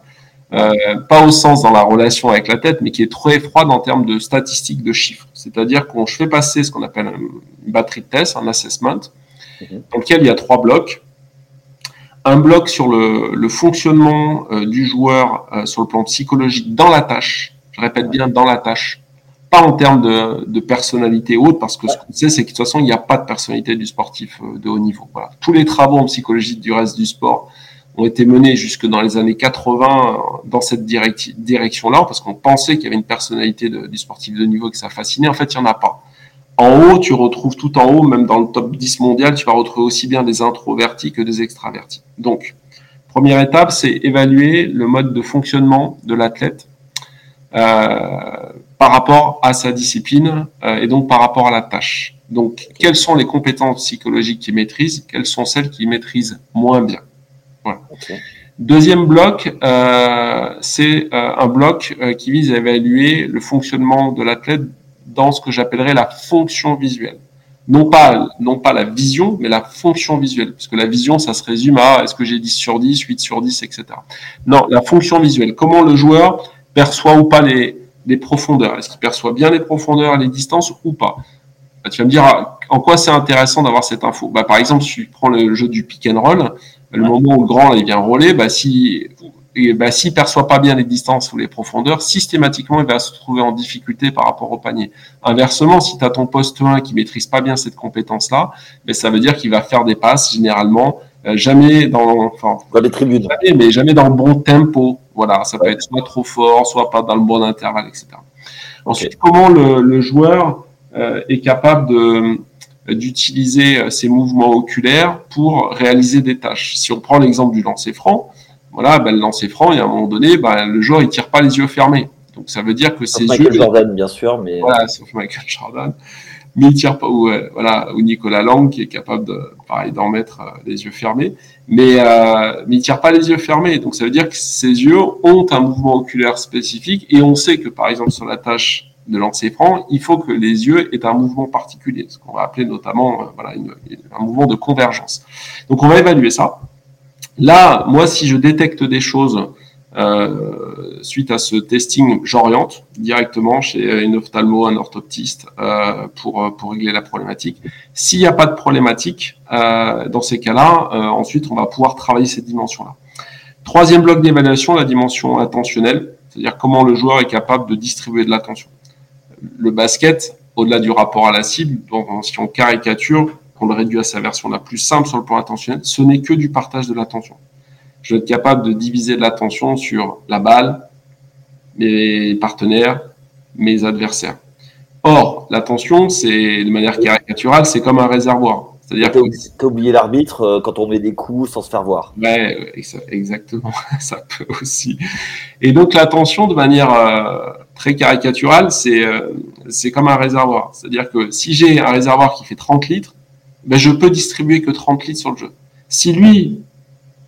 euh, pas au sens dans la relation avec la tête, mais qui est très froide en termes de statistiques, de chiffres. C'est-à-dire qu'on je fais passer ce qu'on appelle une batterie de tests, un assessment, dans lequel il y a trois blocs. Un bloc sur le, fonctionnement euh, du joueur euh, sur le plan psychologique dans la tâche. Je répète bien dans la tâche. Pas en termes de, personnalité haute, parce que ce qu'on sait, c'est que de toute façon, il n'y a pas de personnalité du sportif euh, de haut niveau. Tous les travaux en psychologie du reste du sport ont été menés jusque dans les années 80 dans cette direction-là, parce qu'on pensait qu'il y avait une personnalité du sportif de niveau que ça fascinait. En fait, il n'y en a pas. En haut, tu retrouves tout en haut, même dans le top 10 mondial, tu vas retrouver aussi bien des introvertis que des extravertis. Donc, première étape, c'est évaluer le mode de fonctionnement de l'athlète euh, par rapport à sa discipline euh, et donc par rapport à la tâche. Donc, quelles sont les compétences psychologiques qu'il maîtrise Quelles sont celles qu'il maîtrise moins bien voilà. Deuxième bloc, euh, c'est euh, un bloc euh, qui vise à évaluer le fonctionnement de l'athlète dans ce que j'appellerais la fonction visuelle. Non pas, non pas la vision, mais la fonction visuelle. Parce que la vision, ça se résume à est-ce que j'ai 10 sur 10, 8 sur 10, etc. Non, la fonction visuelle. Comment le joueur perçoit ou pas les, les profondeurs? Est-ce qu'il perçoit bien les profondeurs, les distances ou pas? Bah, Tu vas me dire en quoi c'est intéressant d'avoir cette info? Bah, par exemple, si tu prends le jeu du pick and roll, le moment où le grand là, il vient rouler, bah, si et bah, s'il perçoit pas bien les distances ou les profondeurs, systématiquement, il va se trouver en difficulté par rapport au panier. Inversement, si tu as ton poste 1 qui maîtrise pas bien cette compétence-là, mais ça veut dire qu'il va faire des passes généralement euh, jamais dans, enfin, dans les tribunes, jamais, mais jamais dans le bon tempo. Voilà, ça peut être soit trop fort, soit pas dans le bon intervalle, etc. Ensuite, comment le, le joueur euh, est capable de d'utiliser euh, ses mouvements oculaires pour réaliser des tâches? Si on prend l'exemple du lancer franc, voilà, ben, le lancer franc, y a un moment donné, ben, le joueur il tire pas les yeux fermés. Donc ça veut dire que ses Michael Jordan, bien sûr, mais voilà, sauf Michael Jordan, mais il tire pas ou voilà ou Nicolas Lang qui est capable de pareil d'en mettre euh, les yeux fermés, mais euh, mais il tire pas les yeux fermés. Donc ça veut dire que ses yeux ont un mouvement oculaire spécifique et on sait que par exemple sur la tâche de lancer franc, il faut que les yeux aient un mouvement particulier, ce qu'on va appeler notamment euh, voilà, un mouvement de convergence. Donc on va évaluer ça. Là, moi, si je détecte des choses euh, suite à ce testing, j'oriente directement chez une ophtalmo, un orthoptiste euh, pour, régler la problématique. S'il n'y a pas de problématique, euh, dans ces cas-là, euh, ensuite, on va pouvoir travailler cette dimension-là. Troisième bloc d'évaluation, la dimension attentionnelle, c'est-à-dire comment le joueur est capable de distribuer de l'attention. Le basket, au-delà du rapport à la cible, si on caricature, qu'on le réduit à sa version la plus simple sur le plan attentionnel, ce n'est que du partage de l'attention. Je vais être capable de diviser de l'attention sur la balle, mes partenaires, mes adversaires. Or, l'attention, c'est de manière caricaturale, c'est comme un réservoir. C'est-à-dire que oublié l'arbitre euh, quand on met des coups sans se faire voir. Ouais, exactement, (laughs) ça peut aussi. Et donc l'attention, de manière euh, très caricaturale, c'est euh, c'est comme un réservoir. C'est-à-dire que si j'ai un réservoir qui fait 30 litres, ben je peux distribuer que 30 litres sur le jeu. Si lui,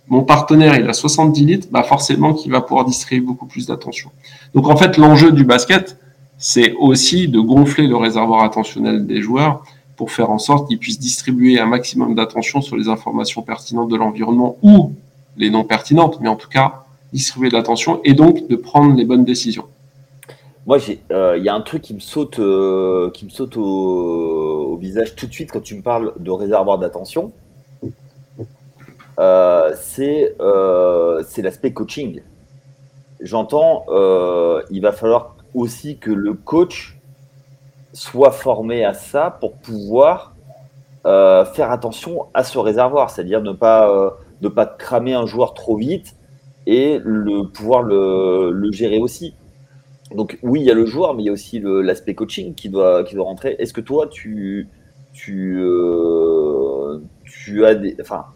mon partenaire, il a 70 litres, bah forcément qu'il va pouvoir distribuer beaucoup plus d'attention. Donc en fait, l'enjeu du basket, c'est aussi de gonfler le réservoir attentionnel des joueurs pour faire en sorte qu'ils puissent distribuer un maximum d'attention sur les informations pertinentes de l'environnement ou les non pertinentes, mais en tout cas distribuer de l'attention et donc de prendre les bonnes décisions. Moi, euh, il y a un truc qui me saute, euh, qui me saute au, visage tout de suite quand tu me parles de réservoir d'attention. Euh, c'est l'aspect coaching. J'entends, il va falloir aussi que le coach soit formé à ça pour pouvoir euh, faire attention à ce réservoir, c'est-à-dire ne pas, euh, ne pas cramer un joueur trop vite et le, pouvoir le, gérer aussi. Donc oui, il y a le joueur, mais il y a aussi l'aspect coaching qui doit, qui doit rentrer. Est-ce que toi, tu, tu, euh, tu as des, enfin,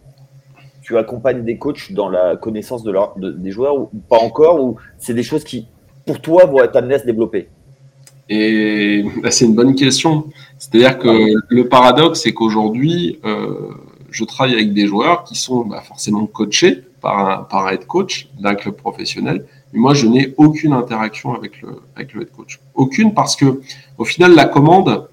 tu accompagnes des coachs dans la connaissance de, leur, des joueurs ou pas encore, ou c'est des choses qui, pour toi, vont être amenées à se développer? Et bah, c'est une bonne question. C'est-à-dire que le paradoxe, c'est qu'aujourd'hui, euh, je travaille avec des joueurs qui sont bah, forcément coachés par un, par un head coach d'un club professionnel. Mais moi, je n'ai aucune interaction avec le, avec le head coach. Aucune parce que, au final, la commande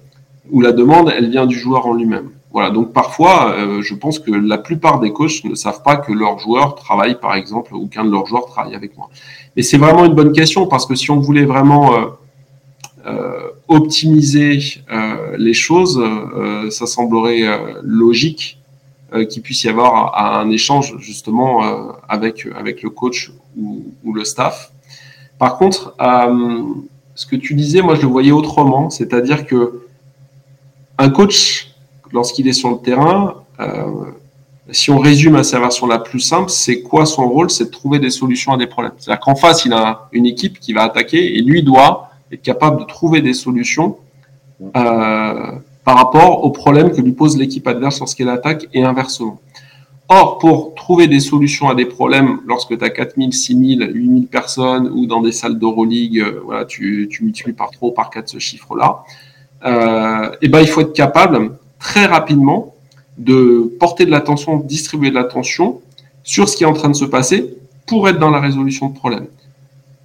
ou la demande, elle vient du joueur en lui-même. Voilà. Donc, parfois, euh, je pense que la plupart des coachs ne savent pas que leur joueur travaille, par exemple, ou qu'un de leurs joueurs travaille avec moi. Et c'est vraiment une bonne question parce que si on voulait vraiment euh, euh, optimiser euh, les choses, euh, ça semblerait logique qu'il puisse y avoir un échange justement avec, avec le coach ou, le staff. Par contre, ce que tu disais, moi je le voyais autrement, c'est-à-dire que un coach, lorsqu'il est sur le terrain, si on résume à sa version la plus simple, c'est quoi son rôle? C'est de trouver des solutions à des problèmes. C'est-à-dire qu'en face, il a une équipe qui va attaquer et lui doit être capable de trouver des solutions euh, par rapport aux problèmes que lui pose l'équipe adverse lorsqu'elle attaque et inversement. Or, pour trouver des solutions à des problèmes, lorsque tu as 4000, 6000, 8000 personnes ou dans des salles d'Euroleague, euh, voilà, tu, tu multiplies par 3 ou par 4 ce chiffre-là, euh, et ben, il faut être capable très rapidement de porter de l'attention, distribuer de l'attention sur ce qui est en train de se passer pour être dans la résolution de problèmes.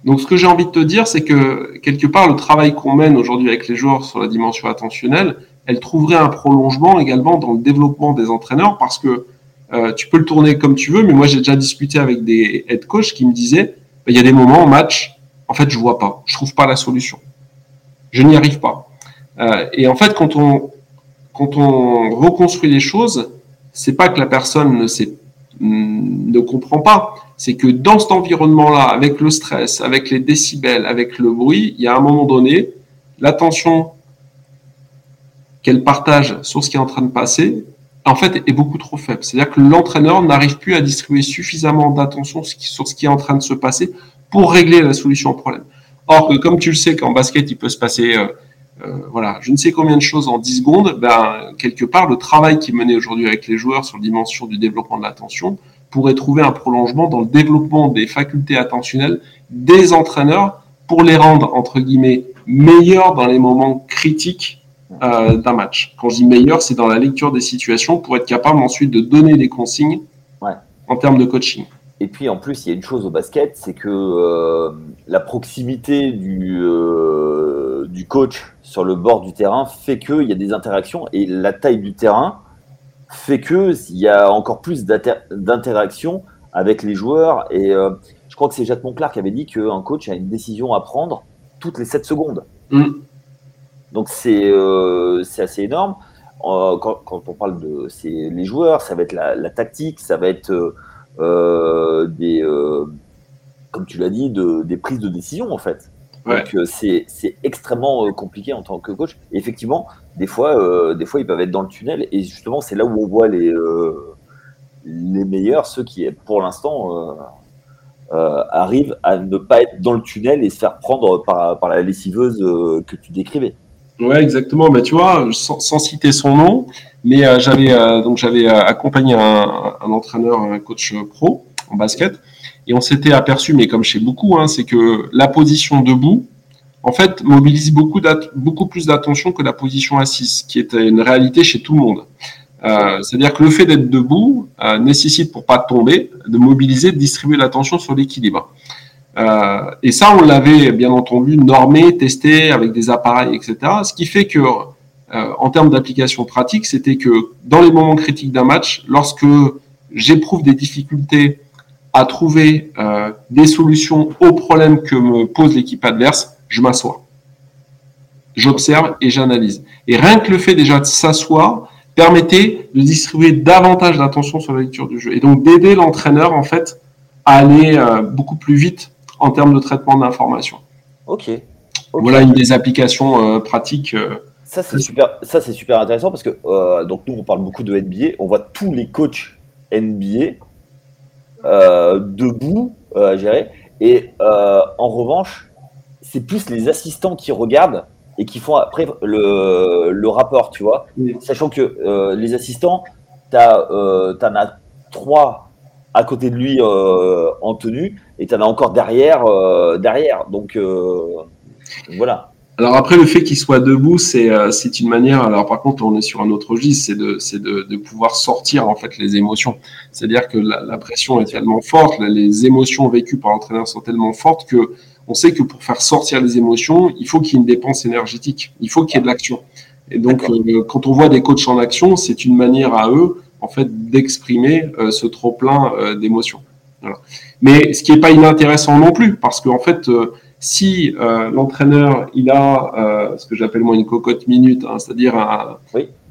Donc, ce que j'ai envie de te dire, c'est que quelque part, le travail qu'on mène aujourd'hui avec les joueurs sur la dimension attentionnelle, elle trouverait un prolongement également dans le développement des entraîneurs parce que euh, tu peux le tourner comme tu veux, mais moi j'ai déjà discuté avec des head coachs qui me disaient bah, il y a des moments en match, en fait, je vois pas, je trouve pas la solution, je n'y arrive pas. Euh, et en fait, quand on reconstruit les choses, c'est pas que la personne ne sait ne comprend pas, c'est que dans cet environnement-là, avec le stress, avec les décibels, avec le bruit, il y a un moment donné, l'attention qu'elle partage sur ce qui est en train de passer, en fait, est beaucoup trop faible. C'est-à-dire que l'entraîneur n'arrive plus à distribuer suffisamment d'attention sur ce qui est en train de se passer pour régler la solution au problème. Or comme tu le sais, qu'en basket, il peut se passer, euh, euh, voilà, je ne sais combien de choses en 10 secondes, ben, quelque part, le travail qui est mené aujourd'hui avec les joueurs sur la dimension du développement de l'attention, pourrait trouver un prolongement dans le développement des facultés attentionnelles des entraîneurs pour les rendre, entre guillemets, meilleurs dans les moments critiques euh, d'un match. Quand je dis meilleur, c'est dans la lecture des situations pour être capable ensuite de donner des consignes en termes de coaching. Et puis en plus, il y a une chose au basket, c'est que euh, la proximité du, euh, du coach sur le bord du terrain fait qu'il y a des interactions et la taille du terrain fait qu'il y a encore plus d'interaction avec les joueurs. Et euh, je crois que c'est Jacques Monclar qui avait dit qu'un coach a une décision à prendre toutes les 7 secondes. Mm. Donc euh, c'est assez énorme. Euh, quand, on parle de les joueurs, ça va être la, tactique, ça va être des, comme tu l'as dit, de, des prises de décision en fait. Donc c'est extrêmement compliqué en tant que coach. effectivement, des fois, des fois, ils peuvent être dans le tunnel. Et justement, c'est là où on voit les, les meilleurs, ceux qui, pour l'instant, arrivent à ne pas être dans le tunnel et se faire prendre par, par la lessiveuse que tu décrivais. Ouais, exactement. Mais tu vois, sans, citer son nom, mais euh, j'avais euh, donc j'avais euh, accompagné un, entraîneur, un coach pro en basket, et on s'était aperçu, mais comme chez beaucoup, hein, c'est que la position debout, en fait, mobilise beaucoup beaucoup plus d'attention que la position assise, qui est une réalité chez tout le monde. C'est-à-dire que le fait d'être debout nécessite, pour pas tomber, de mobiliser, de distribuer l'attention sur l'équilibre. Euh, et ça, on l'avait bien entendu normé, testé avec des appareils, etc. Ce qui fait que, euh, en termes d'application pratique, c'était que dans les moments critiques d'un match, lorsque j'éprouve des difficultés à trouver euh, des solutions aux problèmes que me pose l'équipe adverse, je m'assois. J'observe et j'analyse. Et rien que le fait déjà de s'asseoir permettait de distribuer davantage d'attention sur la lecture du jeu et donc d'aider l'entraîneur en fait à aller beaucoup plus vite en termes de traitement d'information. Ok. Voilà une des applications euh, pratiques. Euh, ça c'est super, ça c'est super intéressant parce que euh, donc nous on parle beaucoup de NBA, on voit tous les coachs NBA debout à gérer et en revanche c'est plus les assistants qui regardent et qui font après le, le rapport, tu vois. Sachant que les assistants, tu en as trois à côté de lui en tenue et tu en as encore derrière. Euh, derrière. Donc, euh, voilà. Alors après, le fait qu'il soit debout, c'est euh, c'est une manière. Alors par contre, on est sur un autre registre, c'est de c'est de, de, pouvoir sortir en fait les émotions. C'est-à-dire que la, la, pression est tellement forte, les émotions vécues par l'entraîneur sont tellement fortes que on sait que pour faire sortir les émotions, il faut qu'il y ait une dépense énergétique, il faut qu'il y ait de l'action. Et donc, quand on voit des coachs en action, c'est une manière à eux en fait d'exprimer ce trop plein d'émotions. Voilà. Mais ce qui n'est pas inintéressant non plus, parce qu'en fait, euh, si euh, l'entraîneur il a euh, ce que j'appelle moi une cocotte minute, hein, c'est-à-dire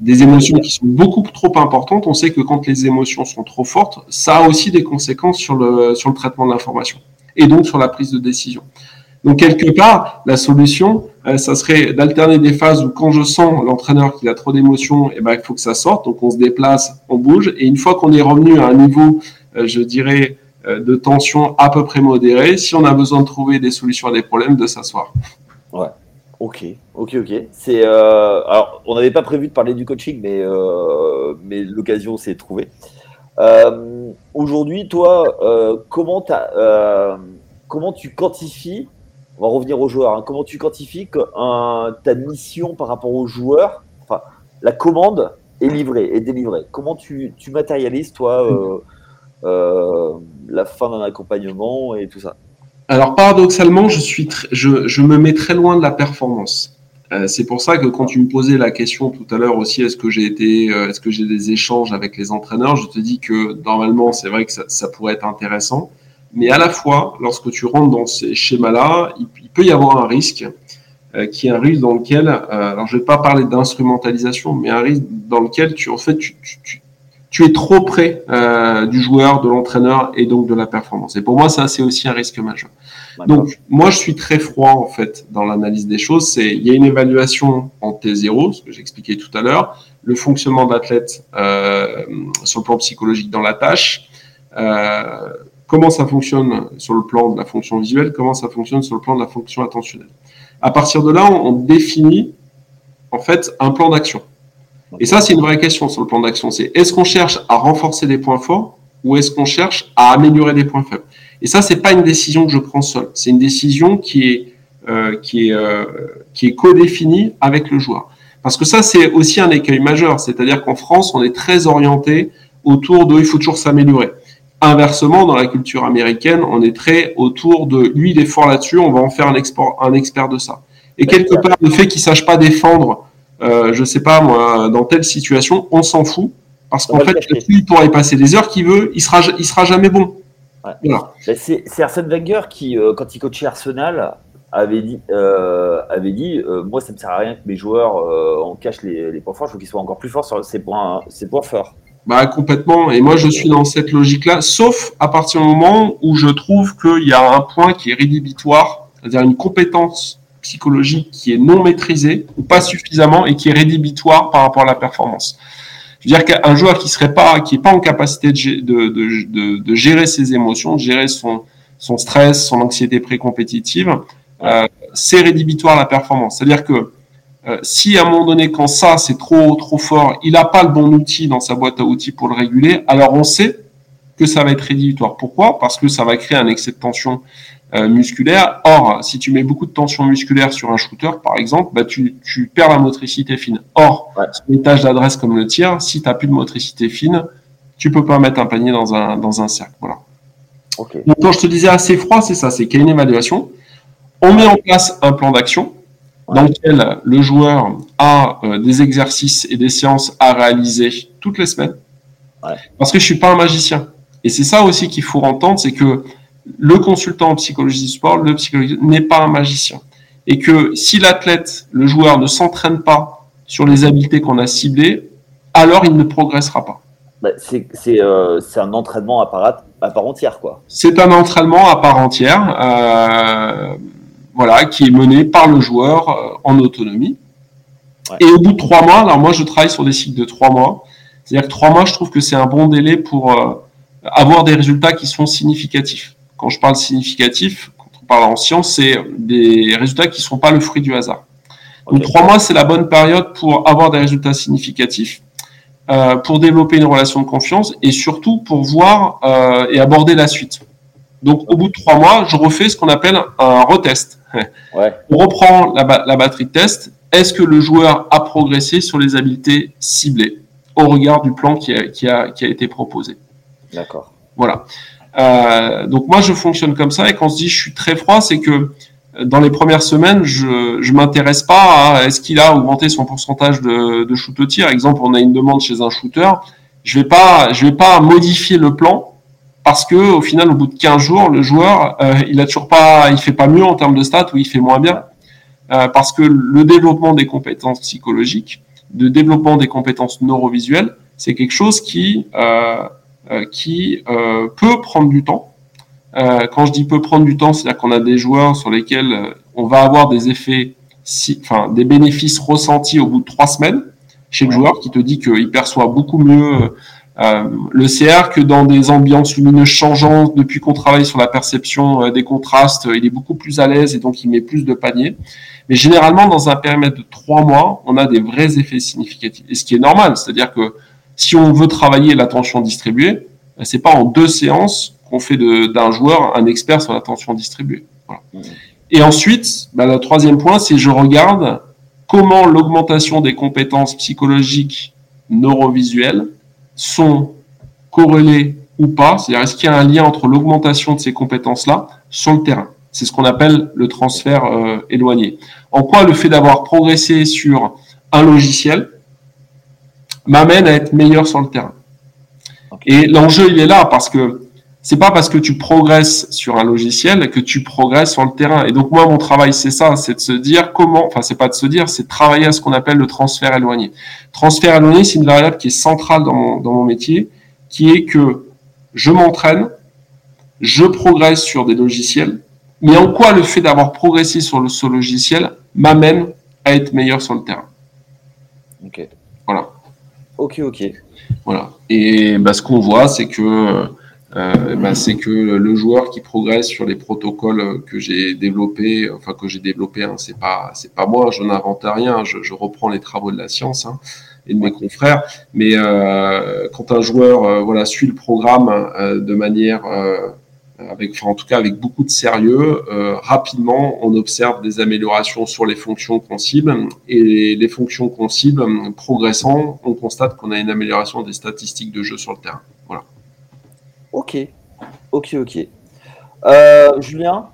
des émotions qui sont beaucoup trop importantes, on sait que quand les émotions sont trop fortes, ça a aussi des conséquences sur le sur le traitement de l'information et donc sur la prise de décision. Donc quelque part, la solution, ça serait d'alterner des phases où quand je sens l'entraîneur qu'il a trop d'émotions, eh ben il faut que ça sorte, donc on se déplace, on bouge, et une fois qu'on est revenu à un niveau, je dirais euh, de tension à peu près modérée. Si on a besoin de trouver des solutions à des problèmes, de s'asseoir. Ouais. Ok, ok, ok. C'est euh, alors on n'avait pas prévu de parler du coaching, mais euh, mais l'occasion s'est trouvée. Aujourd'hui, toi, comment comment tu quantifies On va revenir aux joueurs. Hein, comment tu quantifies ta mission par rapport aux joueurs, enfin la commande est livrée, est délivrée. Comment tu, tu matérialises toi euh, la fin d'un accompagnement et tout ça Alors paradoxalement, je, suis je, me mets très loin de la performance. Euh, c'est pour ça que quand tu me posais la question tout à l'heure aussi, est-ce que j'ai été, euh, est-ce que j'ai des échanges avec les entraîneurs, je te dis que normalement c'est vrai que ça, pourrait être intéressant, mais à la fois lorsque tu rentres dans ces schémas-là, il, peut y avoir un risque qui est un risque dans lequel, alors je vais pas parler d'instrumentalisation, mais un risque dans lequel tu en fait tu, tu es trop près euh, du joueur, de l'entraîneur et donc de la performance. Et pour moi, ça, c'est aussi un risque majeur. Donc, moi, je suis très froid, en fait, dans l'analyse des choses. C'est, il y a une évaluation en T0, ce que j'expliquais tout à l'heure, le fonctionnement d'athlète euh, sur le plan psychologique dans la tâche, euh, comment ça fonctionne sur le plan de la fonction visuelle, comment ça fonctionne sur le plan de la fonction attentionnelle? À partir de là, on, on définit, en fait, un plan d'action. Et ça, c'est une vraie question sur le plan d'action. C'est est-ce qu'on cherche à renforcer des points forts ou est-ce qu'on cherche à améliorer des points faibles? Et ça, c'est pas une décision que je prends seul. C'est une décision qui est euh, qui est euh, qui est co-définie avec le joueur. Parce que ça, c'est aussi un écueil majeur. C'est-à-dire qu'en France, on est très orienté autour de il faut toujours s'améliorer. Inversement, dans la culture américaine, on est très autour de lui, il est fort là-dessus, on va en faire un, export, un expert de ça. Et quelque part, le fait qu'il sache pas défendre euh, je sais pas moi, dans telle situation, on s'en fout. Parce qu'en fait, il pourra y passer des heures qu'il veut, il sera, il sera jamais bon. C'est Arsène Wenger qui, euh, quand il coachait Arsenal, avait dit, euh, avait dit moi, ça ne me sert à rien que mes joueurs en cachent les, points forts, je veux qu'ils soient encore plus forts sur ces points, ces points forts. Bah, complètement. Et moi, je suis dans cette logique-là, sauf à partir du moment où je trouve qu'il y a un point qui est rédhibitoire, c'est-à-dire une compétence psychologique qui est non maîtrisée ou pas suffisamment et qui est rédhibitoire par rapport à la performance. Je veux dire qu'un joueur qui serait pas, qui est pas en capacité de, de, gérer ses émotions, de gérer son, son stress, son anxiété pré-compétitive, euh, c'est rédhibitoire la performance. C'est-à-dire que euh, si à un moment donné, quand ça c'est trop trop fort, il n'a pas le bon outil dans sa boîte à outils pour le réguler, alors on sait que ça va être rédhibitoire. Pourquoi? Parce que ça va créer un excès de tension euh, musculaire. Or, si tu mets beaucoup de tension musculaire sur un shooter, par exemple, bah, tu, tu perds la motricité fine. Or, ouais. sur une tâche d'adresse comme le tir, si tu n'as plus de motricité fine, tu peux pas mettre un panier dans un, dans un cercle. Voilà. Okay. Donc, quand je te disais assez froid, c'est ça, c'est qu'il y a une évaluation. On met en place un plan d'action dans lequel le joueur a euh, des exercices et des séances à réaliser toutes les semaines. Ouais. Parce que je suis pas un magicien. Et c'est ça aussi qu'il faut entendre, c'est que le consultant en psychologie du sport, le psychologue n'est pas un magicien. Et que si l'athlète, le joueur ne s'entraîne pas sur les habiletés qu'on a ciblées, alors il ne progressera pas. Bah, c'est euh, un entraînement à part, à part entière, quoi. C'est un entraînement à part entière. Euh, voilà, qui est mené par le joueur euh, en autonomie. Ouais. Et au bout de trois mois, alors moi je travaille sur des cycles de trois mois, c'est-à-dire que trois mois, je trouve que c'est un bon délai pour euh, avoir des résultats qui sont significatifs. Quand je parle significatif, quand on parle en science, c'est des résultats qui ne sont pas le fruit du hasard. Donc trois mois, c'est la bonne période pour avoir des résultats significatifs, euh, pour développer une relation de confiance et surtout pour voir euh, et aborder la suite. Donc au bout de trois mois, je refais ce qu'on appelle un retest. (laughs) Ouais. On reprend la, la batterie de test. Est-ce que le joueur a progressé sur les habiletés ciblées au regard du plan qui a, qui a, qui a été proposé? D'accord. Voilà. Euh, donc moi, je fonctionne comme ça. Et quand on se dit je suis très froid, c'est que dans les premières semaines, je ne m'intéresse pas à est-ce qu'il a augmenté son pourcentage de, de shoot au tir. Exemple, on a une demande chez un shooter. Je vais pas, je vais pas modifier le plan parce que au final, au bout de 15 jours, le joueur, euh, il a toujours pas, il fait pas mieux en termes de stats ou il fait moins bien, euh, parce que le développement des compétences psychologiques, le développement des compétences neurovisuelles, c'est quelque chose qui euh, euh qui euh, peut prendre du temps. Euh, quand je dis peut prendre du temps, c'est-à-dire qu'on a des joueurs sur lesquels on va avoir des effets, si, enfin des bénéfices ressentis au bout de trois semaines chez le joueur, qui te dit qu'il perçoit beaucoup mieux euh, le CR que dans des ambiances lumineuses changeantes, depuis qu'on travaille sur la perception euh, des contrastes, il est beaucoup plus à l'aise et donc il met plus de paniers. Mais généralement, dans un périmètre de trois mois, on a des vrais effets significatifs. Et ce qui est normal, c'est-à-dire que si on veut travailler l'attention distribuée, ben, c'est pas en deux séances qu'on fait d'un joueur un expert sur l'attention distribuée. Et ensuite, ben, le troisième point, c'est je regarde comment l'augmentation des compétences psychologiques neurovisuelles sont corrélés ou pas, c'est-à-dire est-ce qu'il y a un lien entre l'augmentation de ces compétences-là sur le terrain? C'est ce qu'on appelle le transfert euh, éloigné. En quoi le fait d'avoir progressé sur un logiciel m'amène à être meilleur sur le terrain. Et l'enjeu, il est là parce que c'est pas parce que tu progresses sur un logiciel que tu progresses sur le terrain. Et donc moi, mon travail, c'est ça, c'est de se dire comment, enfin c'est pas de se dire, c'est de travailler à ce qu'on appelle le transfert éloigné. Transfert éloigné, c'est une variable qui est centrale dans mon, dans mon métier, qui est que je m'entraîne, je progresse sur des logiciels, mais en quoi le fait d'avoir progressé sur le, ce logiciel m'amène à être meilleur sur le terrain. Ok. Voilà. Ok, ok. Voilà. Et bah, ce qu'on voit, c'est que euh, bah, c'est que le joueur qui progresse sur les protocoles que j'ai développés, enfin que j'ai développé, hein, c'est pas c'est pas moi, je n'invente rien, je, je, reprends les travaux de la science hein, et de mes confrères. Mais euh, quand un joueur euh, voilà suit le programme euh, de manière euh, avec, enfin, en tout cas avec beaucoup de sérieux, rapidement on observe des améliorations sur les fonctions qu'on cible et les fonctions qu'on cible progressant, on constate qu'on a une amélioration des statistiques de jeu sur le terrain. Voilà. Ok, ok, ok. Euh, Julien,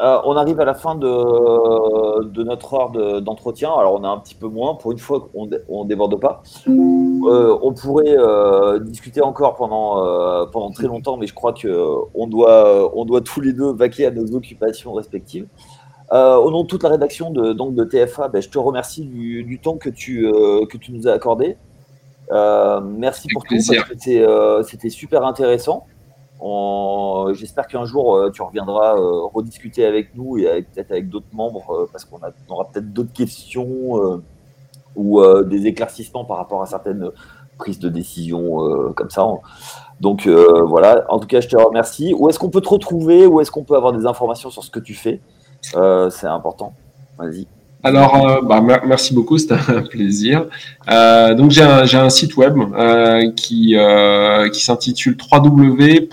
euh, on arrive à la fin de, de notre heure d'entretien. Alors, on a un petit peu moins. Pour une fois, on ne déborde pas. Euh, on pourrait euh, discuter encore pendant, pendant très longtemps, mais je crois qu'on doit, on doit tous les deux vaquer à nos occupations respectives. au nom de toute la rédaction de, donc de TFA, ben, je te remercie du, du temps que tu, que tu nous as accordé. merci pour tout, c'était super intéressant. J'espère qu'un jour tu reviendras rediscuter avec nous et peut-être avec d'autres membres parce qu'on aura peut-être d'autres questions ou des éclaircissements par rapport à certaines prises de décision comme ça. Donc euh, voilà, en tout cas, je te remercie. Où est-ce qu'on peut te retrouver? Où est-ce qu'on peut avoir des informations sur ce que tu fais? Euh, C'est important. Vas-y. Alors, euh, bah, merci beaucoup, c'était un (laughs) plaisir. donc, j'ai un, un, site web qui, qui s'intitule www.sport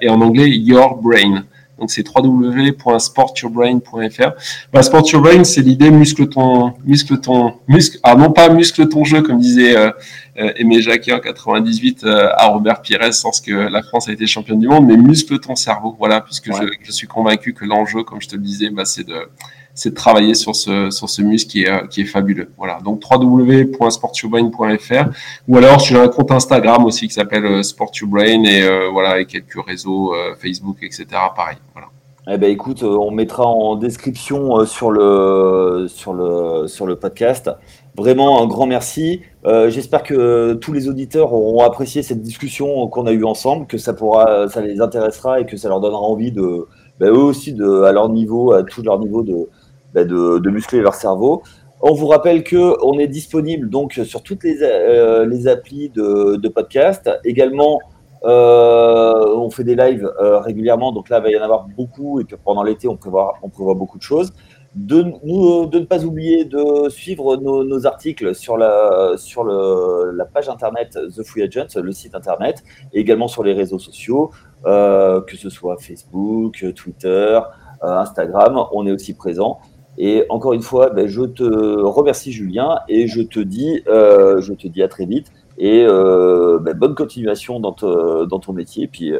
et en anglais Your Brain. Donc c'est www.sportyourbrain.fr. Bah, Sport Your Brain, c'est l'idée muscle ton, muscle ton, muscle, ah non pas muscle ton jeu comme disait euh, euh Aimé Jacquet en 98 euh, à Robert Pires, sans que la France a été championne du monde, mais muscle ton cerveau. Voilà, puisque je, je, suis convaincu que l'enjeu, comme je te le disais, bah, c'est de c'est de travailler sur ce, sur ce muscle qui est, euh, qui est fabuleux. Voilà, donc www.sportyourbrain.fr ou alors j'ai un compte Instagram aussi qui s'appelle euh, Sportyourbrain et euh, voilà, et quelques réseaux Facebook, etc. Pareil. Voilà. Eh ben écoute, on mettra en description sur le, sur le, sur le podcast. Vraiment un grand merci. J'espère que tous les auditeurs auront apprécié cette discussion qu'on a eue ensemble, que ça pourra, ça les intéressera et que ça leur donnera envie de, ben, eux aussi, de, à leur niveau, à tout leur niveau, de, bah, de, muscler leur cerveau. On vous rappelle que on est disponible donc sur toutes les, euh, les applis de, podcast. Également, euh, on fait des lives euh, régulièrement, donc là, il va y en avoir beaucoup. Et puis pendant l'été, on prévoit, on prévoit beaucoup de choses. De, ne pas oublier de suivre nos, articles sur, la, sur la page internet The Free Agent, le site internet, et également sur les réseaux sociaux, que ce soit Facebook, Twitter, Instagram. On est aussi présent. Et encore une fois, ben, je te remercie Julien et je te dis, euh, je te dis à très vite et euh, ben, bonne continuation dans, ton métier et puis,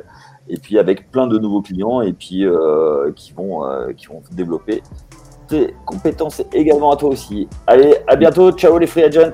et puis avec plein de nouveaux clients et puis euh, qui, vont, qui vont développer tes compétences également à toi aussi. Allez, à bientôt, ciao les free agents.